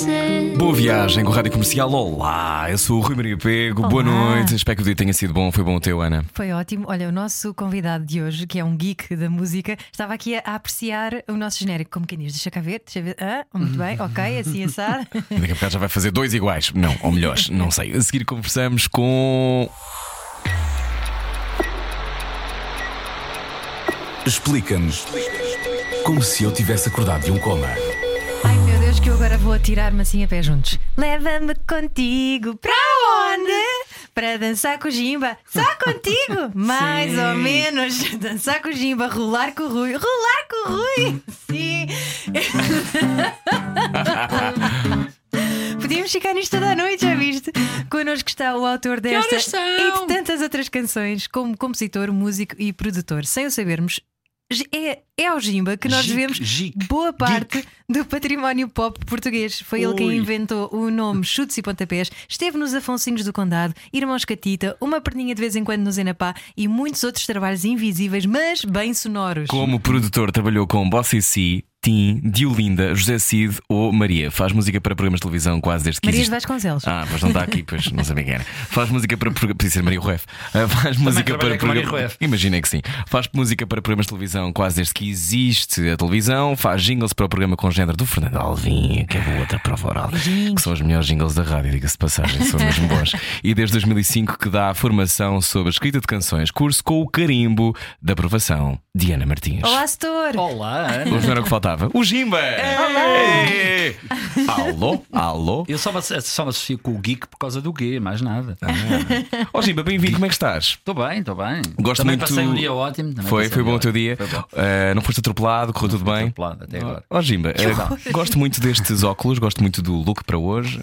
você. Boa viagem com a Rádio Comercial. Olá, eu sou o Rui Maria Pego. Boa Olá. noite. Espero que o dia tenha sido bom. Foi bom o teu, Ana. Foi ótimo. Olha, o nosso convidado de hoje, que é um geek da música, estava aqui a, a apreciar o nosso genérico. Como quem diz, deixa cá ver, deixa ver. Ah, muito bem, ok, assim assado. Daqui a bocado já vai fazer dois iguais. Não, ou melhores, não sei. A seguir conversamos com. Explica-nos como se eu tivesse acordado de um coma. Que eu agora vou atirar-me assim a pé juntos. Leva-me contigo para onde? Para dançar com o Jimba. Só contigo? Mais ou menos. Dançar com o Jimba, rolar com o Rui. Rolar com o Rui! Sim! Podíamos ficar nisto toda a noite, já viste? Connosco está o autor desta e de tantas outras canções, como compositor, músico e produtor. Sem o sabermos, é, é ao Jimba que nós devemos boa parte do património pop português. Foi ele quem Ui. inventou o nome Chutes e Pontapés, esteve nos Afonsinhos do Condado, Irmãos Catita, uma perninha de vez em quando no Zenapá e muitos outros trabalhos invisíveis, mas bem sonoros. Como produtor, trabalhou com Bossy C, Tim, Diolinda, José Cid ou Maria. Faz música para programas de televisão quase desde que Marias existe. Vasconcelos. Ah, mas não está aqui, pois não sabia quem era. Faz música para. Podia ser Maria Rueff. Ah, Faz música para. Maria programa- Rueff. Imaginei que sim. Faz música para programas de televisão quase desde que existe a televisão. Faz jingles para o programa com género do Fernando Alvim, que é a outra prova oral. Que são os melhores jingles da rádio, diga-se de passagem, são mesmo bons. E desde 2005 que dá a formação sobre a escrita de canções, curso com o carimbo da aprovação de Ana Martins. Olá, Setor! Olá, Ana. Hoje não era o que faltava. O Jimba! Ei! Alô? Alô? Eu só me, só me associo com o geek por causa do gay, mais nada. Ó Jimba, bem-vindo, como é que estás? Estou bem, estou bem. Gosto também muito- passei um dia ótimo. também Foi, passei foi um bom o teu dia. Foi bom. Eh, não foste atropelado, correu tudo bem. atropelado até agora. Ó Jimba, eh, gosto muito destes óculos, gosto muito do look para hoje.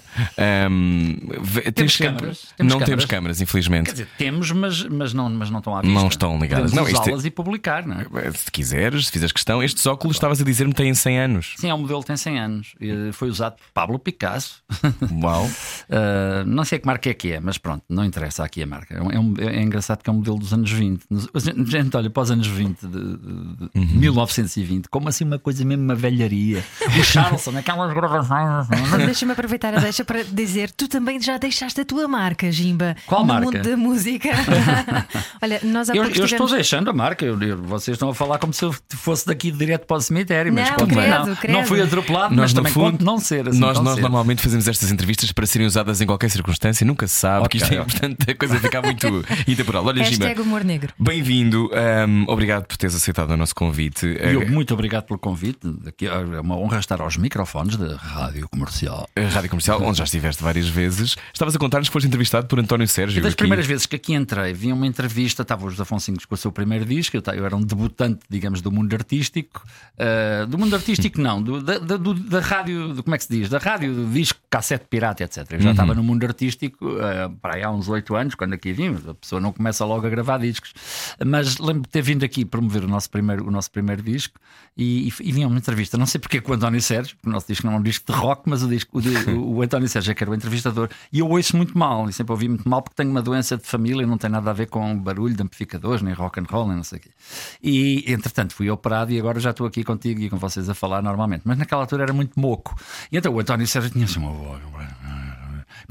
Ve- tens sempre- câmaras, temos não temos câmaras. câmaras, infelizmente. Quer dizer, temos, mas, mas, não, mas não estão à vista. Não estão ligadas. Podemos Não, é- usá-las e publicar, não é? Eh, Se quiseres, se fizeres questão, estes óculos estavas a dizer-me têm 100 anos. Sim, é um modelo que tem 100 anos. E Foi usado por Pablo Picasso. Uau! Uh, não sei que marca é que é, mas pronto, não interessa aqui a marca. É, um- é um- é engraçado porque é um modelo dos anos 20. Nos- Gente, olha, para os anos 20 de, de- de 1920, como assim uma coisa mesmo, uma velharia. O Charleston, aquelas gravações. Deixa-me aproveitar a deixa para dizer: tu também já deixaste a tua marca, Jimba. Qual no marca? mundo da música. Olha, nós há Eu, eu estou estivemos- deixando a marca. Eu- eu- vocês estão a falar como se eu fosse daqui direto para o cemitério, mas Não, conto bem, credo, não. credo. não fui atropelado, mas no também fundo, conto não ser assim. nós, nós cedo. normalmente fazemos estas entrevistas para serem usadas em qualquer circunstância, nunca se sabe, Ok, que isto é importante a coisa ficar muito intemporal. Olha, Jimba, Hashtag bem-vindo, ahm, obrigado por teres aceitado o nosso convite. E eu Eh, muito obrigado pelo convite. É uma honra estar aos microfones da Rádio Comercial. a Rádio Comercial, onde já estiveste várias vezes, estavas a contar-nos que foste entrevistado por António Sérgio. E das aqui. primeiras vezes que aqui entrei, vi uma entrevista, estava os Afonsinhos com o seu primeiro disco, eu, eu era um debutante, digamos, do mundo artístico. Ah, do mundo artístico, não, do- da, do- da rádio, do- como é que se diz? Da rádio, do disco, cassete pirata, etc. Eu já estava no mundo artístico ah, para aí há uns oito anos, quando aqui vimos. A pessoa não começa logo a gravar discos. Mas lembro de ter vindo aqui promover o nosso primeiro, o nosso primeiro disco e, e, e vinha uma entrevista, não sei porque com o António Sérgio, porque o nosso disco não é um disco de rock, mas o, disco, o, o- o António Sérgio é que era o entrevistador e eu ouço muito mal, e sempre ouvi muito mal porque tenho uma doença de família, não tem nada a ver com barulho de amplificadores, nem rock and roll, nem não sei o quê. E entretanto fui operado e agora já estou aqui contigo e com vocês a falar normalmente, mas naquela altura era muito moco. E então o António Sérgio tinha assim uma voz.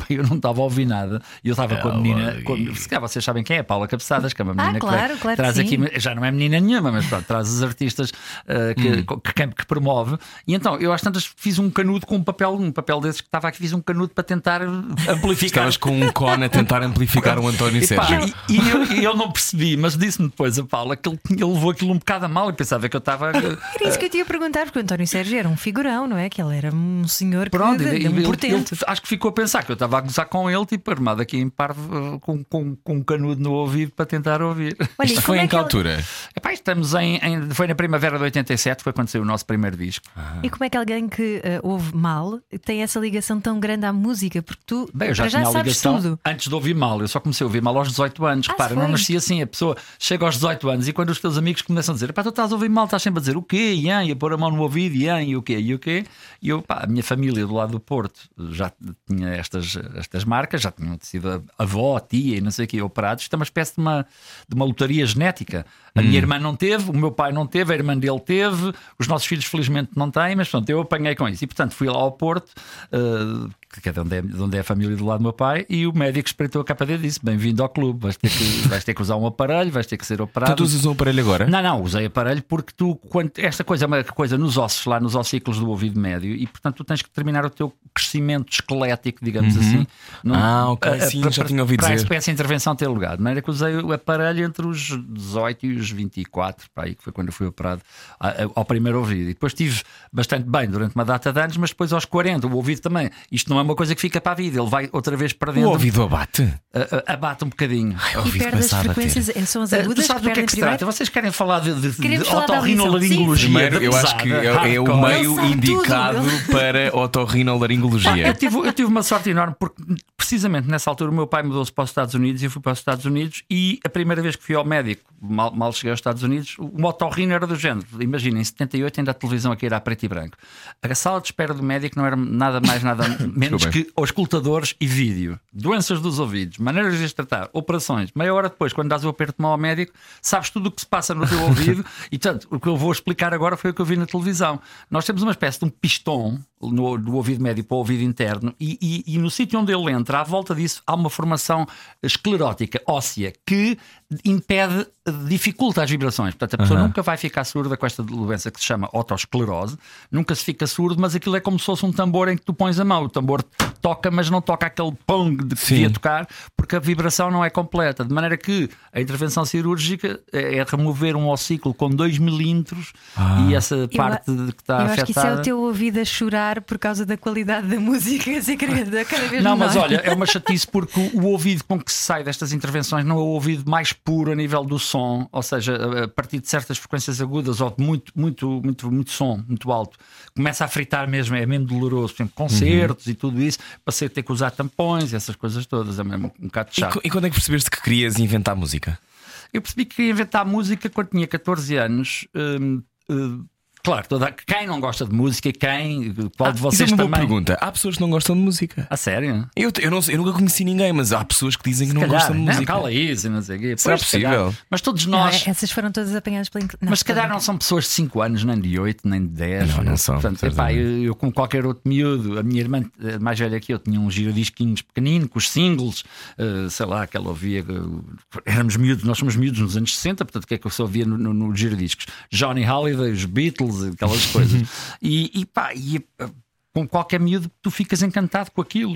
Eu não estava a ouvir nada e eu estava com a menina. Com, se calhar vocês sabem quem é, Paula Cabeçadas, que é uma menina claro, que claro que traz sim. aqui já não é menina nenhuma, mas pronto, traz os artistas uh, que, que, que promove. E então, eu às tantas fiz um canudo com um papel, um papel desses que estava aqui, fiz um canudo para tentar amplificar. Estavas com um cone a tentar amplificar o António E, pá, Sérgio. e, e eu, e eu não percebi, mas disse-me depois a Paula que ele, tinha- ele levou aquilo um bocado a mal e pensava que eu estava. Era isso que eu te ia perguntar, porque o António Sérgio era um figurão, não é? Que ele era um senhor que, Pronto, de, e- de um ele- portento. ele acho que ficou a pensar que eu estava estava a gozar com ele, tipo, armado aqui em parvo, com, com, com um canudo no ouvido para tentar ouvir. Olha, Isto foi é em que ele- altura? Epá, estamos em, em- Foi na primavera de 87, foi quando saiu o nosso primeiro disco. E como é que alguém que eh, ouve mal tem essa ligação tão grande à música? Porque tu Bem, eu já já tinha a sabes ligação tudo. antes de ouvir mal. Eu só comecei a ouvir mal aos 18 anos. Ah, Repara, não nasci assim. A pessoa chega aos 18 anos e quando os teus amigos começam a dizer: pá, tu estás a ouvir mal, estás sempre a dizer o quê? Ian, e a pôr a mão no ouvido, Ian, e o quê? E o quê? E eu, pá, a minha família do lado do Porto já tinha estas, estas marcas, já tinham sido avó, tia e não sei o quê, operados. Isto é uma espécie de uma, de uma lotaria genética. A minha irmã não teve, o meu pai não teve, a irmã dele teve, os nossos filhos felizmente não têm, mas pronto, eu apanhei com isso. E portanto fui lá ao Porto, eh, que é de onde é, de onde é a família do lado do meu pai, e o médico espreitou a capa dele e disse: Bem-vindo ao clube, vais ter, que, vais ter que usar um aparelho, vais ter que ser operado. Tu usas um aparelho agora? Não, não, usei aparelho porque tu, quando, esta coisa é uma coisa nos ossos, lá nos ossículos do ouvido médio, e portanto tu tens que terminar o teu crescimento esquelético, digamos assim. Não- Ah, ok, a- a- sim, para- já tinha ouvido para dizer. Para essa intervenção ter lugar. De maneira que usei o aparelho entre os 18 e os 24, para aí, que foi quando eu fui operado a- a- ao primeiro ouvido. E depois estive bastante bem durante uma data de anos, mas depois aos 40, o ouvido também. Isto não é uma coisa que fica para a vida, ele vai outra vez para O dentro, ouvido abate? a- abate um bocadinho. o E ouvido perde as a ter. frequências, eh, são as Eh, agudas tu sabes que do que é que se primeiro. trata? Vocês querem falar de, de, de otorrinolaringologia? Primeiro, eu acho que é, é o meio indicado tudo. para Pá, Eu otorrinolaringologia. tive, eu tive uma sorte enorme porque, precisamente nessa altura, o meu pai mudou-se para os Estados Unidos e eu fui para os Estados Unidos. E a primeira vez que fui ao médico, mal, mal cheguei aos Estados Unidos, o motorrino era do género. Imagina, em 78 ainda a televisão aqui era a preto e branco. A sala de espera do médico não era nada mais, nada menos Desculpem. que auscultadores e vídeo. Doenças dos ouvidos, maneiras de as tratar, operações. Meia hora depois, quando dás o aperto de mão ao médico, sabes tudo o que se passa no teu ouvido. E, portanto, o que eu vou explicar agora foi o que eu vi na televisão. Nós temos uma espécie de um pistão no, do ouvido médio para o ouvido interno, e, e- e no sítio onde ele entra, à volta disso, há uma formação esclerótica, óssea, que impede, dificulta as vibrações. Portanto, a pessoa nunca vai ficar surda com esta doença que se chama otosclerose, nunca se fica surdo, mas aquilo é como se fosse um tambor em que tu pões a mão. O tambor toca, mas não toca aquele pong de que devia tocar, porque a vibração não é completa. De maneira que a intervenção cirúrgica é é remover um ossículo com 2 milímetros e essa parte de que está eu afetada. acho que isso é o teu ouvido a chorar por causa da qualidade da música a ser cada cada vez Não, menor. mas olha, é uma chatice porque o ouvido com que se sai destas intervenções não é o ouvido mais puro a nível do som, ou seja, a- partir de certas frequências agudas ou de muito, muito, muito, muito som, muito alto, começa a fritar mesmo, é mesmo doloroso. Por exemplo, concertos e tudo isso, passei a ter que usar tampões, essas coisas todas, é mesmo um bocado E, chato. co- e quando é que percebeste que querias inventar música? Eu percebi que queria inventar música quando tinha 14 anos. hum, hum, claro, toda, quem não gosta de música, quem, qual de Isso é vocês uma boa também. pergunta. Há pessoas que não gostam de música. A sério? Eu, eu, não eu nunca conheci ninguém, mas há pessoas que dizem que não Calhar, gostam de não, música. cala isso, não sei o quê. Será Pois, se possível? Mas todos Não, nós. é- essas foram todas apanhadas pela. Não, Mas se calhar não são pessoas de 5 anos, nem de 8, nem de 10. Não, não são, Portanto, epá, eu, eu, como qualquer outro miúdo, a minha irmã eh, mais velha que eu tinha uns giradisquinhos pequeninos, com os singles, eh, sei lá, que ela ouvia. eh, éramos miúdos, nós somos miúdos nos anos 60, portanto, o que é que eu só ouvia no, no, no giradiscos? Johnny Halliday, os Beatles, aquelas coisas. e, e pá, e, eh, com qualquer miúdo, tu ficas encantado com aquilo.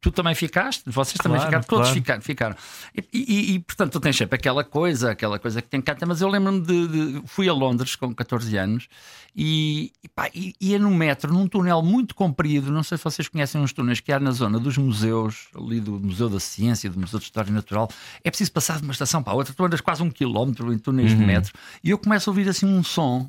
Tu também ficaste, vocês também Claro, ficaram, todos claro. ficaram. ficaram. E, e- e, portanto, tu tens sempre aquela coisa, aquela coisa que te encanta. Mas eu lembro-me de, de- Fui a Londres com 14 anos e, e, pá, ia no metro, num túnel muito comprido. Não sei se vocês conhecem uns túneis que há na zona dos museus, ali do Museu da Ciência, do Museu de História Natural. É preciso passar de uma estação para a outra. Tu andas quase um quilómetro em túneis de metro e eu começo a ouvir assim um som.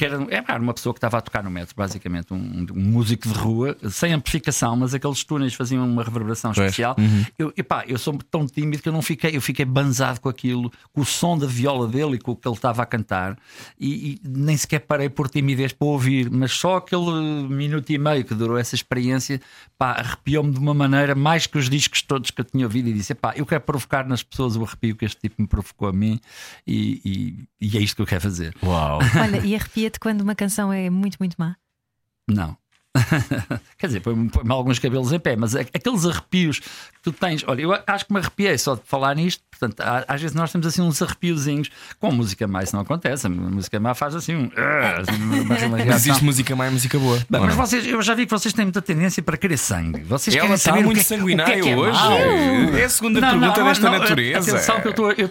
que era, era uma pessoa que estava a tocar no metro, basicamente, um, um músico de rua, sem amplificação, mas aqueles túneis faziam uma reverberação Pois. especial. Eu, epá, eu sou tão tímido que eu não fiquei, eu fiquei banzado com aquilo, com o som da viola dele e com o que ele estava a cantar, e, e nem sequer parei por timidez para ouvir, mas só aquele minuto e meio que durou essa experiência, pá, arrepiou-me de uma maneira mais que os discos todos que eu tinha ouvido e disse: pá, eu quero provocar nas pessoas o arrepio que este tipo me provocou a mim, e, e- e é isto que eu quero fazer. Uau! Olha, e arrepia-te quando uma canção é muito, muito má. Não. Quer dizer, põe-me alguns cabelos em pé, mas aqueles arrepios que tu tens, olha, eu acho que me arrepiei só de falar nisto. Portanto, às vezes nós temos assim uns arrepiozinhos. Com a música má isso não acontece. A música má faz assim um. uma Mas existe música má e música boa. Bem, mas vocês, eu já vi que vocês têm muita tendência para querer sangue. Vocês Ela querem está saber muito o que é, sanguinária o que é que é hoje. É a segunda Não, pergunta não, desta não, natureza. Atenção, que eu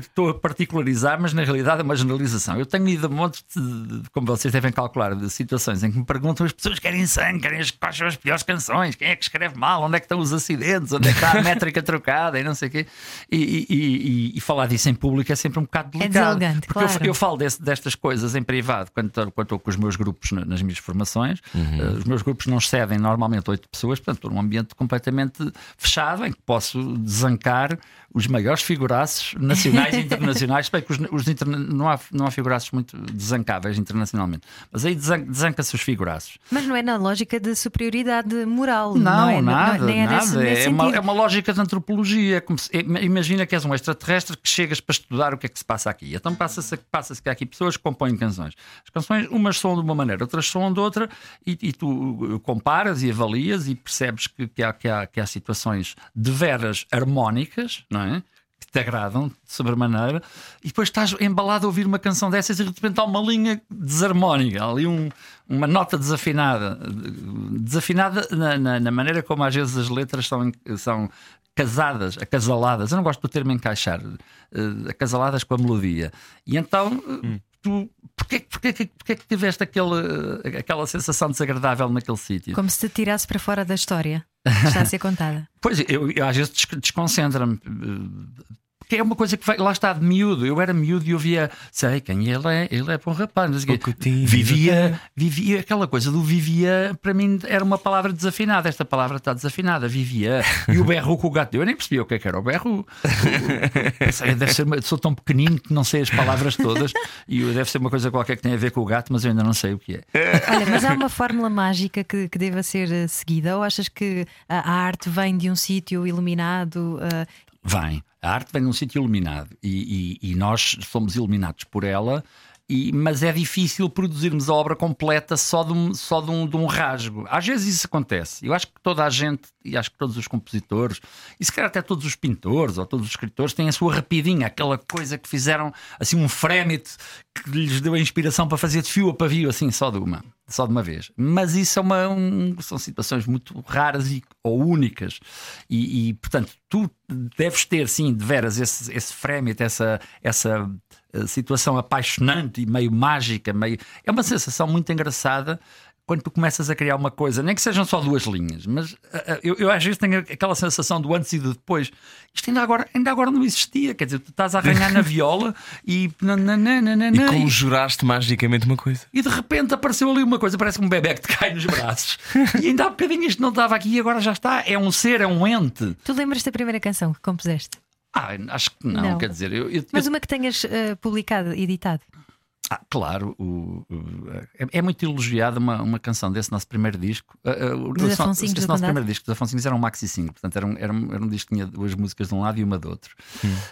estou- a particularizar, mas na realidade é uma generalização. Eu tenho ido a montes, de, de- como vocês devem calcular, de situações em que me perguntam, as pessoas querem em sangue, quais são as piores canções, quem é que escreve mal, onde é que estão os acidentes, onde é que está a métrica trocada e não sei o quê. E, e, e, e, falar disso em público é sempre um bocado É delicado. deselegante, porque claro. eu, eu falo desse- destas coisas em privado quando estou, quando estou com os meus grupos na- nas minhas formações. Eh, os meus grupos não excedem normalmente oito pessoas, portanto, estou num ambiente completamente fechado em que posso desancar os maiores figuraços nacionais e internacionais. Bem que os, os interna- não, há, não há figuraços muito desancáveis internacionalmente, mas aí desan- desanca-se os figuraços. Mas não é na lógica de superioridade moral. Não, Não, é, nada, nem é nada. é, uma, é uma lógica de antropologia. Se- é- imagina que és um extraterrestre que chegas para estudar o que é que se passa aqui. Então passa-se passa que há aqui pessoas que compõem canções. As canções, umas são de uma maneira, outras são de outra, e, e tu uh, comparas e avalias e percebes que, que há, que, há, que há situações de veras harmónicas, não é? Que te agradam de sobremaneira, e depois estás embalado a ouvir uma canção dessas e de repente há uma linha desarmónica, ali um- uma nota desafinada, desafinada na, na- na maneira como às vezes as letras são, são casadas, acasaladas. Eu não gosto do termo encaixar, eh, acasaladas com a melodia. E então. eh, Tu, porquê, porquê, porquê, que tiveste aquele, eh, aquela sensação desagradável naquele sítio? Como se te tirasse para fora da história que está a ser contada. Pois, eu, eu às vezes des- desconcentra-me. Porque é uma coisa que vai, lá está de miúdo. Eu era miúdo e eu via, sei quem ele é, ele é bom rapaz. Pouquinho, Vivia, vivia, aquela coisa do vivia, para mim era uma palavra desafinada. Esta palavra está desafinada, vivia. E o berro com o gato, eu nem percebia o que é que era o berro. Deve ser, sou tão pequenino que não sei as palavras todas e deve ser uma coisa qualquer que tem a ver com o gato, mas eu ainda não sei o que é. Olha, mas há uma fórmula mágica que, que deva ser eh, seguida? Ou achas que a, arte vem de um sítio iluminado? eh, Vem. A arte vem num sítio iluminado e, e- e nós somos iluminados por ela. e- mas é difícil produzirmos a obra completa só, de um, só de, um, de um rasgo. Às vezes isso acontece. Eu acho que toda a gente, e acho que todos os compositores, e se calhar até todos os pintores ou todos os escritores, têm a sua rapidinha, aquela coisa que fizeram assim um frémite que lhes deu a inspiração para fazer de fio a pavio, assim, só de uma, só de uma vez. Mas isso é uma, um- são situações muito raras e, ou únicas. E, e, portanto, tu deves ter, sim, de veras, esse, esse frémite, essa, essa eh, situação apaixonante e meio mágica, meio. É uma sensação muito engraçada. Quando tu começas a criar uma coisa, nem que sejam só duas linhas, mas eh, eh, eu, eu às vezes tenho aquela sensação do antes e do depois. Isto ainda agora, ainda agora não existia. Quer dizer, tu estás a arranhar na viola e. nananana, E e- conjuraste magicamente uma coisa. e de repente apareceu ali uma coisa, parece um bebê que te cai nos braços. e ainda há bocadinho isto não estava aqui e agora já está. É um ser, é um ente. Tu lembras da primeira canção que compuseste? Ah, acho que não, Não. quer dizer, eu, eu- Mas uma que tenhas eh, publicado, editado. Ah, claro, o- o- é, é muito elogiada uma, uma canção desse nosso primeiro disco. Dos Afonsinhos esse do nosso Condado? primeiro disco, dos Afonsinhos era um maxi single, portanto era um, era, um, era um disco que tinha duas músicas de um lado e uma do outro.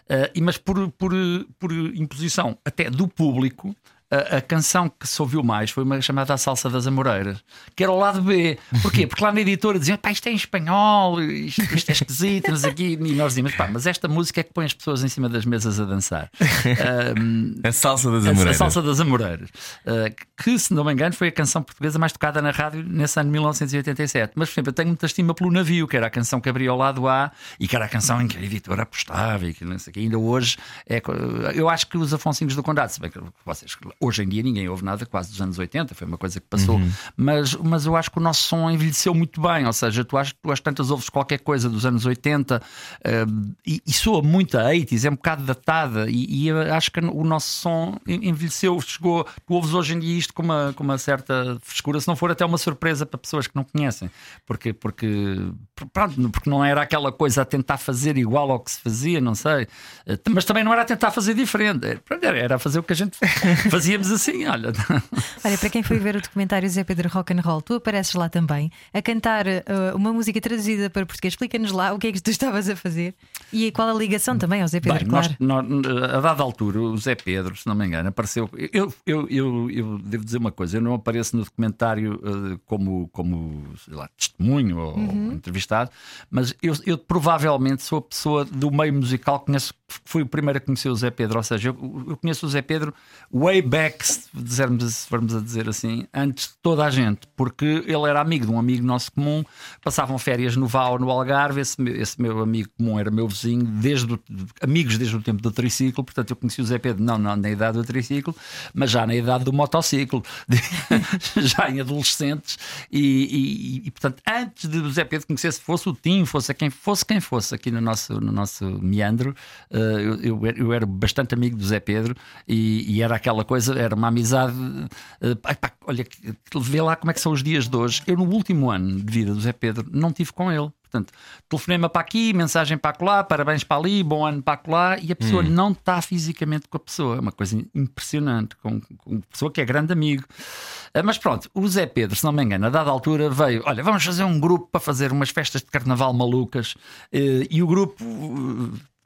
Ah, e, mas por, por, por imposição até do público. A, a canção que se ouviu mais foi uma chamada A Salsa das Amoreiras, que era o lado B. Porquê? Porque lá na editora diziam: pá, isto é em espanhol, isto, isto é esquisito, o quê. E nós dizíamos: pá, mas esta música é que põe as pessoas em cima das mesas a dançar. Ah, A salsa das a- a, amoreiras. Salsa das Amoreiras, uh, que, se não me engano, foi a canção portuguesa mais tocada na rádio nesse ano de 1987. Mas, por exemplo, eu tenho muita estima pelo navio, que era a canção que abria ao lado A e que era a canção em que a editora apostava e que não sei o quê. ainda hoje é. Eu acho que os Afonsinhos do Condado, se bem que vocês, hoje em dia ninguém ouve nada quase dos anos 80, foi uma coisa que passou, mas, mas eu acho que o nosso som envelheceu muito bem. Ou seja, tu acho tu às tantas ouves qualquer coisa dos anos 80 uh, e, e soa muito a 80s, é um bocado datada, e, e acho que o nosso som en- envelheceu, chegou. Tu ouves hoje em dia isto com uma, com uma certa frescura, se não for até uma surpresa para pessoas que não conhecem, porque, porque, pronto, porque não era aquela coisa a tentar fazer igual ao que se fazia, não sei, Eh, mas também não era a tentar fazer diferente, era, pronto, era- era fazer o que a gente fazíamos assim, olha. Olha, para quem foi ver o documentário Zé Pedro Rock and Roll, tu apareces lá também a cantar eh, uma música traduzida para português. Explica-nos lá o que é que tu estavas a fazer e qual a ligação também ao Zé Pedro, Bem, claro. nós- nós- a dada altura, o Zé Pedro, se não me engano, apareceu. Eu, eu, eu, eu devo dizer uma coisa: eu não apareço no documentário eh, como, como lá, testemunho ou Uhum. entrevistado, mas eu, eu provavelmente sou a pessoa do meio musical que conheço, fui o primeiro a conhecer o Zé Pedro. Ou seja, eu, eu conheço o Zé Pedro way back se dizermos, se formos a dizer assim, antes de toda a gente, porque ele era amigo de um amigo nosso comum, passavam férias no Val, no Algarve, esse, meu- esse meu amigo comum era meu vizinho, desde o- amigos desde o tempo do triciclo, portanto eu conheci o Zé Pedro, não, não na idade do triciclo, mas já na idade do motociclo, já em adolescentes, e, e- e, portanto, antes de o Zé Pedro conhecesse, fosse o Tim, fosse quem fosse quem fosse aqui no nosso, no nosso meandro, eh, eu, eu eu era bastante amigo do Zé Pedro e, e era aquela coisa, era uma amizade. eh, pá, pá, olha, vê lá como é que são os dias de hoje. Eu, no último ano de vida do Zé Pedro, não tive com ele. Portanto, telefonema para aqui, mensagem para acolá, parabéns para ali, bom ano para acolá, e a pessoa não está fisicamente com a pessoa. É uma coisa impressionante, com, com uma pessoa que é grande amigo. Ah, Mas pronto, o Zé Pedro, se não me engano, a dada altura veio: olha, vamos fazer um grupo para fazer umas festas de carnaval malucas, eh, e o grupo.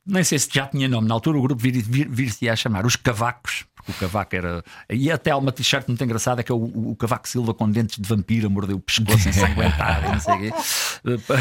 Nem sei se já tinha nome na altura, o grupo vir- vir- vir-se-ia a chamar Os Cavacos, porque o cavaco era. E até há uma t-shirt muito engraçada que é o, o Cavaco Silva com dentes de vampiro a morder o pescoço ensanguentado, não sei o quê.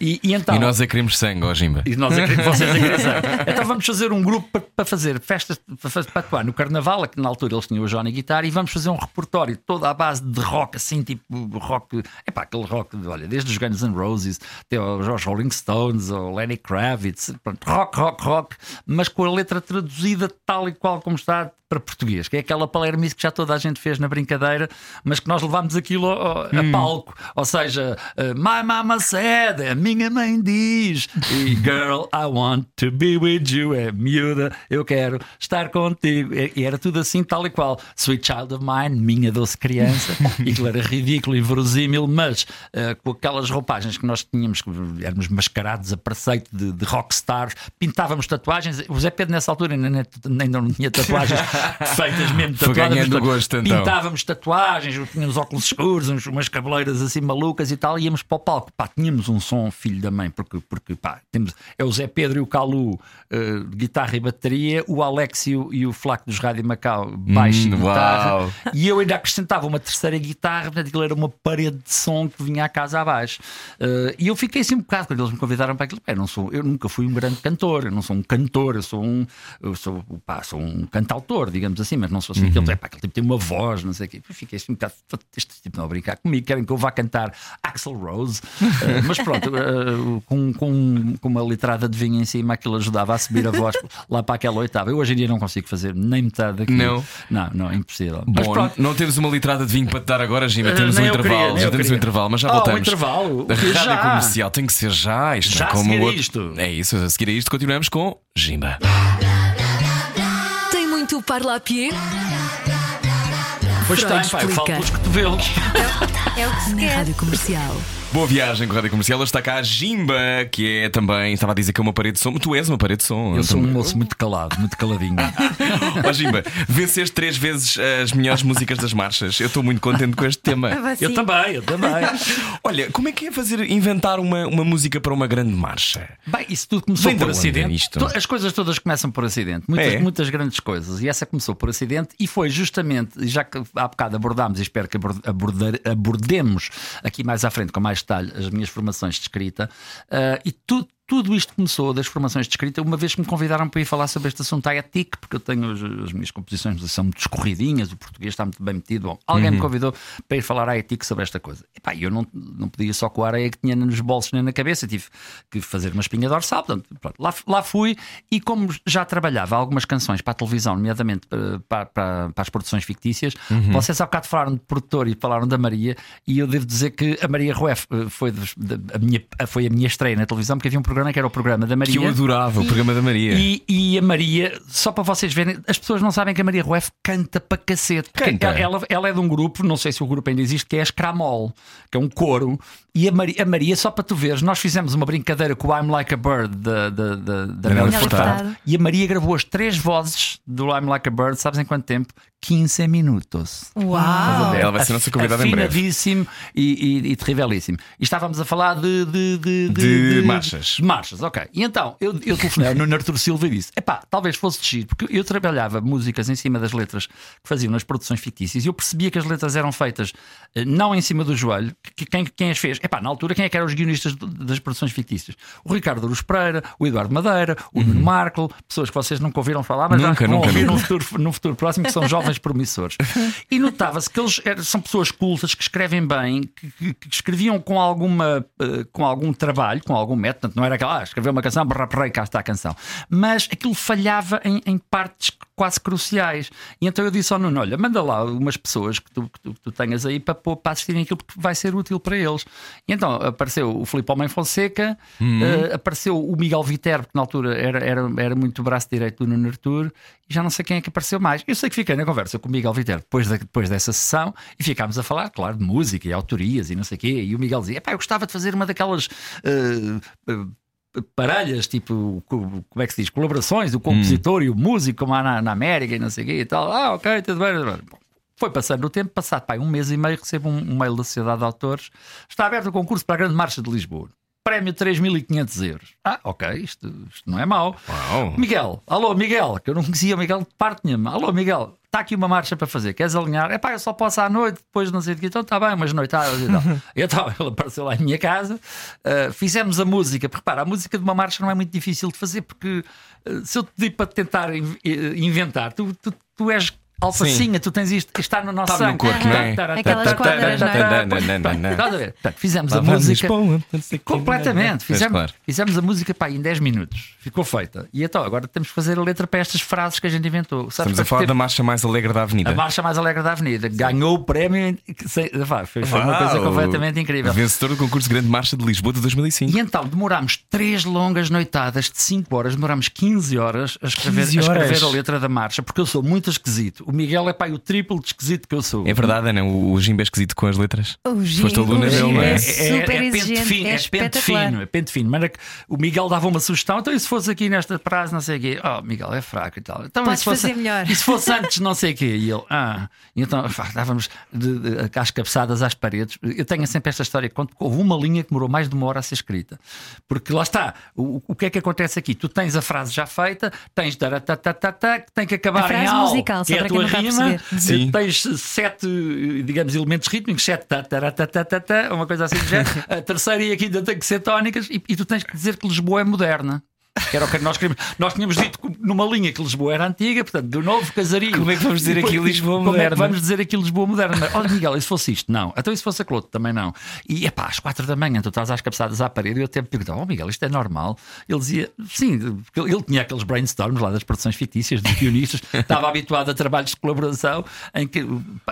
E, e então. E nós é que queremos sangue, ó Jimba. E nós é que vocês é que querem saber. Então vamos fazer um grupo para, para fazer festas para, para atuar no Carnaval, que na altura eles tinham o Johnny Guitar, e vamos fazer um repertório toda à base de rock, assim, tipo rock. É pá, aquele rock, de- olha, desde os Guns N' Roses até aos aos Rolling Stones, ou Lenny Kravitz, pronto, rock, rock, rock, mas com a letra traduzida tal e qual como está para português, que é aquela palermice que já toda a gente fez na brincadeira, mas que nós levámos aquilo ao- a palco. Ou seja, eh, My Mama said, a minha mãe diz, e Girl, I want to be with you, é miúda, eu quero estar contigo. E era tudo assim, tal e qual. Sweet Child of Mine, minha doce criança, e aquilo era ridículo e verosímil, mas eh, com aquelas roupagens que nós tínhamos, que éramos mascarados a preceito de, de rockstars, pintávamos tatuagens. O Zé Pedro, nessa altura, ainda, ainda não tinha tatuagens feitas mesmo Foi tatuadas. portanto, gosto, então. Pintávamos tatuagens, tínhamos óculos escuros, uns- umas cabeleiras assim malucas e tal, e íamos para o palco. Pá, tínhamos um som filho da mãe, porque, porque pá, temos, é o Zé Pedro e o Calu, eh, guitarra e bateria, o Alex e o, e o Flaco dos Rádio Macau, baixo e Hum, guitarra, uau. e eu ainda acrescentava uma terceira guitarra, portanto, aquilo era uma parede de som que vinha à casa abaixo. Eh, e eu fiquei assim um bocado quando eles me convidaram para aquilo. Eu, não sou, eu nunca fui um grande cantor, eu não sou um cantor, eu sou um, eu sou, pá, sou um cantautor, digamos assim, mas não sou assim aquele, pá, aquele tipo tem uma voz, não sei o quê. Fiquei assim um bocado, este tipo não a brincar comigo, querem que eu vá cantar Axel Rose, Eh, mas pronto, eh, com, com, com uma litrada de vinho em cima, aquilo ajudava a subir a voz lá para aquela oitava. Eu hoje em dia não consigo fazer nem metade daquilo. Não. não, não, é impossível. mas Bom, pronto. não temos uma litrada de vinho para te dar agora, Jimba. Temos um nem eu intervalo. queria, já temos um queria. intervalo, mas já Ah, voltamos. o intervalo? A rádio Já. comercial tem que ser já. Isto Já não é a como seguir o outro. isto. É isso, a seguir a isto continuamos com Jimba. Muito parlapié? Pois Freud tem, pá, eu falo explica. pelos cotovelos. É o que se Na quer. Rádio Comercial. Boa viagem com a rádio comercial. Hoje está cá a Jimba, que é também, estava a dizer que é uma parede de som. Tu és uma parede de som. Eu sou um moço muito calado, muito caladinho. Ó Jimba, venceste três vezes as melhores músicas das marchas. Eu estou muito contente com este tema. Eu também, eu também. Olha, como é que é fazer inventar uma, uma música para uma grande marcha? Bem, isso tudo começou Vem por acidente. isto? To- As coisas todas começam por acidente. Muitas, É? muitas grandes coisas. E essa começou por acidente e foi justamente, já que há bocado abordámos e espero que abordar- abordemos aqui mais à frente com mais detalhe as minhas formações de escrita. ah, e tudo. Tudo isto começou das formações de escrita, uma vez que me convidaram para ir falar sobre este assunto à ETIC, porque eu tenho as, as minhas composições são muito escorridinhas, o português está muito bem metido. Bom, alguém me convidou para ir falar à ETIC sobre esta coisa. E pá, eu não, não podia só com a areia que tinha nos bolsos nem na cabeça, tive que fazer uma espinha dorsal. Portanto, pronto, lá, lá fui e, como já trabalhava algumas canções para a televisão, nomeadamente eh, para, para, para as produções fictícias, vocês há bocado falaram de produtor e falaram da Maria, e eu devo dizer que a Maria Rueff eh, foi, a minha, foi a minha estreia na televisão, porque havia um programa que era o programa da Maria. Que eu adorava, o programa da Maria. E, e a Maria, só para vocês verem, as pessoas não sabem que a Maria Rueff canta para cacete. Canta. Ela, ela é de um grupo, não sei se o grupo ainda existe, que é a Scramol, que é um coro. E a Maria, a Maria, só para tu veres, nós fizemos uma brincadeira com o I'm Like a Bird da, da, da, da Nelly. Furtado. E a Maria gravou as três vozes do I'm Like a Bird, sabes em quanto tempo? 15 minutos. Uau! Ela vai ser nossa convidada em breve. Afinadíssimo e, e, e terrivelíssimo. E estávamos a falar de, de, de, De marchas. de marchas, ok. E então eu, eu telefonei ao Nuno Silva e disse: epá, talvez fosse de giro, porque eu trabalhava músicas em cima das letras que faziam nas produções fictícias e eu percebia que as letras eram feitas eh, não em cima do joelho. Que, quem, quem as fez? Epá, na altura, quem é que eram os guionistas das produções fictícias? O Ricardo Aruz Pereira, o Eduardo Madeira, o Nuno Marco, pessoas que vocês nunca ouviram falar, mas Uhum. Nunca, já vão nunca, ouvir nunca. num futuro, num futuro próximo, que são jovens jovens promissores. E notava-se que eles eram- são pessoas cultas que escrevem bem, que, que- que escreviam com, alguma, eh, com algum trabalho, com algum método. Portanto, não era aquela, ah, escreveu uma canção, brrr, brrr, cá está a canção. Mas aquilo falhava em, em partes quase cruciais. E então eu disse ao Nuno: olha, manda lá umas pessoas que tu, que tu, que tu tenhas aí para, para assistirem aquilo porque vai ser útil para eles. E então apareceu o Filipe Homem Fonseca, eh, apareceu o Miguel Viterbo, que na altura era, era, era muito braço direito do Nuno Artur, e já não sei quem é que apareceu mais. Eu sei que fiquei na conversa com o Miguel Viterbo depois, da- depois dessa sessão e ficámos a falar, claro, de música e autorias e não sei o quê. E o Miguel dizia: eu gostava de fazer uma daquelas. eh, eh, parelhas, tipo, co- como é que se diz? Colaborações do compositor e o músico, como há na, na América e não sei o quê e tal. Ah, ok, tudo bem. tudo bem. Bom, Foi passando o tempo, passado pá, um mês e meio, recebo um, um mail da Sociedade de Autores. Está aberto o concurso para a Grande Marcha de Lisboa. Prémio 3.500 euros. Ah, ok, isto, isto não é mau. Uau. Miguel, alô Miguel, que eu não conhecia o Miguel de parte nenhuma. Alô Miguel, está aqui uma marcha para fazer, queres alinhar? É pá, eu só posso à noite, depois não sei o que, então está bem, umas noitadas e tal. então ele apareceu lá em minha casa, uh, fizemos a música, porque repara, a música de uma marcha não é muito difícil de fazer, porque uh, se eu te pedir para tentar in- inventar, tu, tu, tu és. Alfacinha, tu tens isto, está no nosso Está no sangue. corpo, não é? Aquelas quadras, não é? Ver? Fizemos a música. Completamente. Fizemos, a música pá, em 10 minutos. Ficou feita. E então, agora temos que fazer a letra para estas frases que a gente inventou. Sabes, Estamos a falar da marcha mais alegre da avenida. a marcha mais alegre da Avenida. Ganhou o prémio. Foi, uma coisa completamente incrível. Vencedor do concurso Grande Marcha de Lisboa de 2005. E então demorámos três longas noitadas de 5 horas, demorámos 15 horas a escrever, 15 a, escrever horas? a letra da marcha, porque eu sou muito esquisito. O Miguel é pá, o triplo de esquisito que eu sou. É verdade, Ana, o, o Jimbo é esquisito com as letras. O Foste aluna o dele, Gin não é? é super pente exigente, fino, é é, pente fino, é pente fino. Mas era que o Miguel dava uma sugestão, então e se fosse aqui nesta prazo, não sei o quê, oh, Miguel é fraco e tal. Então, Podes se fosse, fazer melhor. E se fosse antes, não sei o quê, e ele, ah, e então pá, dávamos de, de, às cabeçadas às paredes. Eu tenho sempre esta história, quando houve uma linha que demorou mais de uma hora a ser escrita, porque lá está, o, o que é que acontece aqui? Tu tens a frase já feita, tens taratatata, que tem que acabar A frase em al, musical, que é a tua não está a rima, tens sete, digamos, elementos rítmicos, sete ta, ta, ta, ta, ta, ta, uma coisa assim do género. A terceira e a quinta tem que ser tónicas, e, e tu tens que dizer que Lisboa é moderna. Que era o que nós queríamos. Nós tínhamos dito numa linha que Lisboa era antiga, portanto, do novo casario. Como é que vamos dizer Depois, aqui Lisboa como é que moderna? vamos dizer aqui Lisboa moderna? Olha, Miguel, e se fosse isto? Não. Então, e se fosse aquilo outro? Também não. E é pá, às quatro da manhã, tu estás às cabeçadas à parede e eu até me perguntava, oh Miguel, isto é normal? Ele dizia, sim, ele tinha aqueles brainstorms lá das produções fictícias, de guionistas, estava habituado a trabalhos de colaboração em que,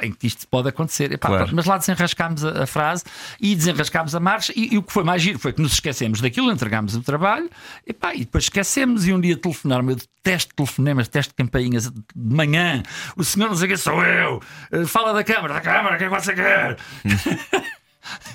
em que isto pode acontecer. E pá, Claro. mas lá desenrascámos a, a frase e desenrascámos a marcha. E, e o que foi mais giro foi que nos esquecemos daquilo, entregámos o trabalho e, pá, e depois esquecemos. E um dia telefonaram eu detesto telefonemas, detesto campainhas de manhã. O senhor não sei o que sou eu. Eh, Fala da Câmara, da Câmara, o que é que você quer?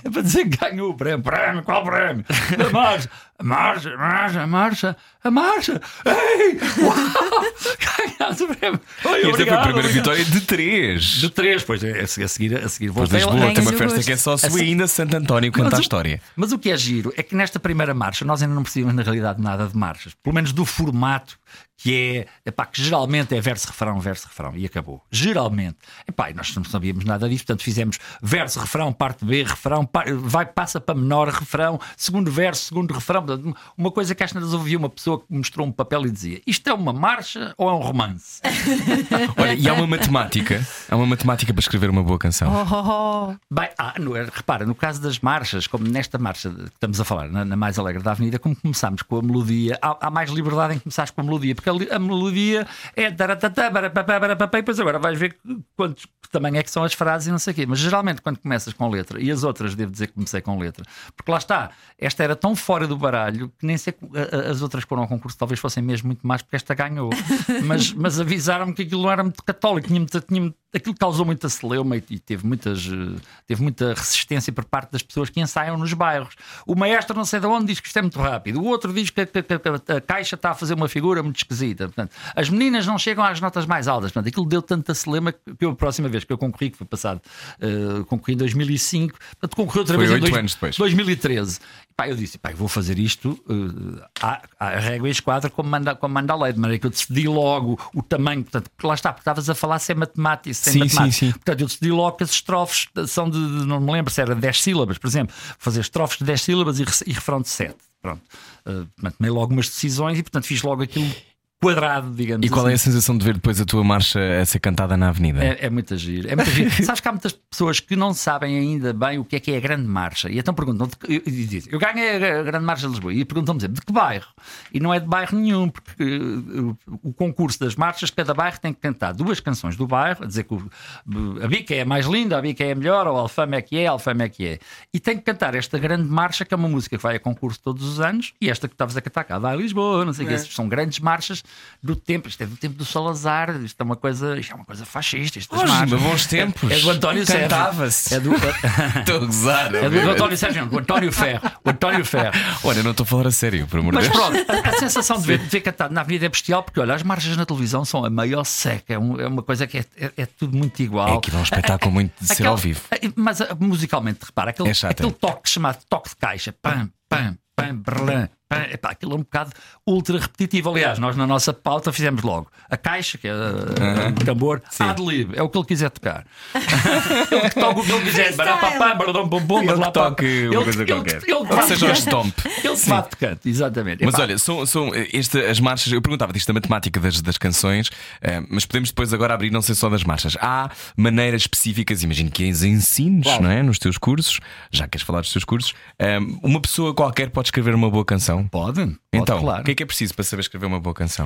É para dizer que ganhou o prémio. Prémio, qual prémio? Marcha, a marcha, a marcha, a marcha, a marcha. Ei! Uau! Ganhaste o prémio. Oi, Esta foi a primeira vitória de três. De três, pois é, a seguir, a seguir, a seguir Pois voltei Lisboa tem uma festa gosto. que é só sua Assim- ainda Santo António canta a o- história. Mas o que é giro é que nesta primeira marcha nós ainda não percebemos na realidade nada de marchas, pelo menos do formato que é, epá, que geralmente é verso-refrão, verso-refrão e acabou. Geralmente. Epá, e nós não sabíamos nada disso, portanto fizemos verso-refrão, parte B, refrão, pa- vai, passa para menor, refrão, segundo verso, segundo refrão. Uma coisa que às vezes ouvi uma pessoa que mostrou um papel e dizia: Isto é uma marcha ou é um romance? Olha, e há uma matemática. Há uma matemática para escrever uma boa canção. Oh, oh, oh. Bem, ah, no- repara, no caso das marchas, como nesta marcha que estamos a falar, na, na mais alegre da Avenida, como começámos com a melodia, há, há mais liberdade em começares com a melodia, porque a, a melodia é barapapá, barapapá, e depois agora vais ver quantos também é que são as frases e não sei o quê. Mas geralmente quando começas com letra, e as outras devo dizer que comecei com letra, porque lá está, esta era tão fora do que nem sei as outras foram ao concurso talvez fossem mesmo muito mais, porque esta ganhou. mas, mas avisaram-me que aquilo não era muito católico, tinha, muita- tinha aquilo causou muita celeuma e, e teve, muitas, eh, teve muita resistência por parte das pessoas que ensaiam nos bairros. O maestro, não sei de onde, diz que isto é muito rápido, o outro diz que, que- que- que a caixa está a fazer uma figura muito esquisita. Portanto, as meninas não chegam às notas mais altas. Portanto, aquilo deu tanta celeuma que eu, a próxima vez que eu concorri, que foi passado, eh, concorri em 2005, portanto, concorri outra Foi vez em dois- anos depois. 2013. Pá, eu disse, pá, eu vou fazer isto uh, à, à régua e esquadra como manda, como manda a lei, de maneira que eu decidi logo o tamanho, portanto, porque lá está, porque estavas a falar sem matemática, sem Sim, matemática. sim, sim. Portanto, eu decidi logo que as estrofes são de, não me lembro se era 10 sílabas, por exemplo, fazer estrofes de 10 sílabas e, e refrão de 7. Pronto. Uh, portanto, tomei logo umas decisões e, portanto, fiz logo aquilo quadrado, digamos E qual é a assim. sensação de ver depois a tua marcha a ser cantada na avenida? É, é muito giro. É muito giro. Sabes que há muitas pessoas que não sabem ainda bem o que é que é a grande marcha. E então perguntam: e dizem, eu ganhei a grande marcha de Lisboa. E perguntam-me sempre, de que bairro? E não é de bairro nenhum, porque uh, o concurso das marchas, cada bairro tem que cantar duas canções do bairro, a dizer que o- a Bica é mais linda, a Bica é melhor, ou a Alfama é que é, a Alfama é que é. E tem que cantar esta grande marcha, que é uma música que vai a concurso todos os anos, e esta que estavas a cantar cá, vai a Lisboa, não sei o É. que. Essas São grandes marchas do tempo. Isto é do tempo do Salazar, isto é uma coisa, isto é uma coisa fascista. Isto marchas. Gima, bons tempos. É, é do António Sérgio. Cantava-se. É do, Estou a gozar. é do, do António Sérgio, não, do António Ferro. O António Ferro. Olha, não estou a falar a sério, por amor de Mas Deus. pronto, a, a sensação de ver, de ver cantado na Avenida é bestial, porque olha, as marchas na televisão são a maior seca, é, um- é uma coisa que é, é- é tudo muito igual. É aquilo é um espetáculo muito de ser ao vivo. Mas musicalmente, repara, aquele, É aquele toque chamado toque de caixa, pam, pam, pam, brlã, pam, epá, aquilo é um bocado ultra repetitivo. Aliás, nós na nossa pauta fizemos logo a caixa, que é ah, o tambor, ad lib, é o que ele quiser tocar. ele que toca o que ele quiser, barapapá, baradom, bum, Ele que toque uma coisa qualquer. Ou seja, o stomp. Ele que vá tocando, exatamente. Mas olha, são, são este, as marchas. Eu perguntava disto da matemática das, das canções, eh, mas podemos depois agora abrir, não sei só das marchas. Há maneiras específicas, imagino que as ensines, Claro. não é? Nos teus cursos, já queres falar dos teus cursos. eh, uma pessoa qualquer pode escrever uma boa canção. Pode, pode, Então, claro. o que é que é preciso para saber escrever uma boa canção?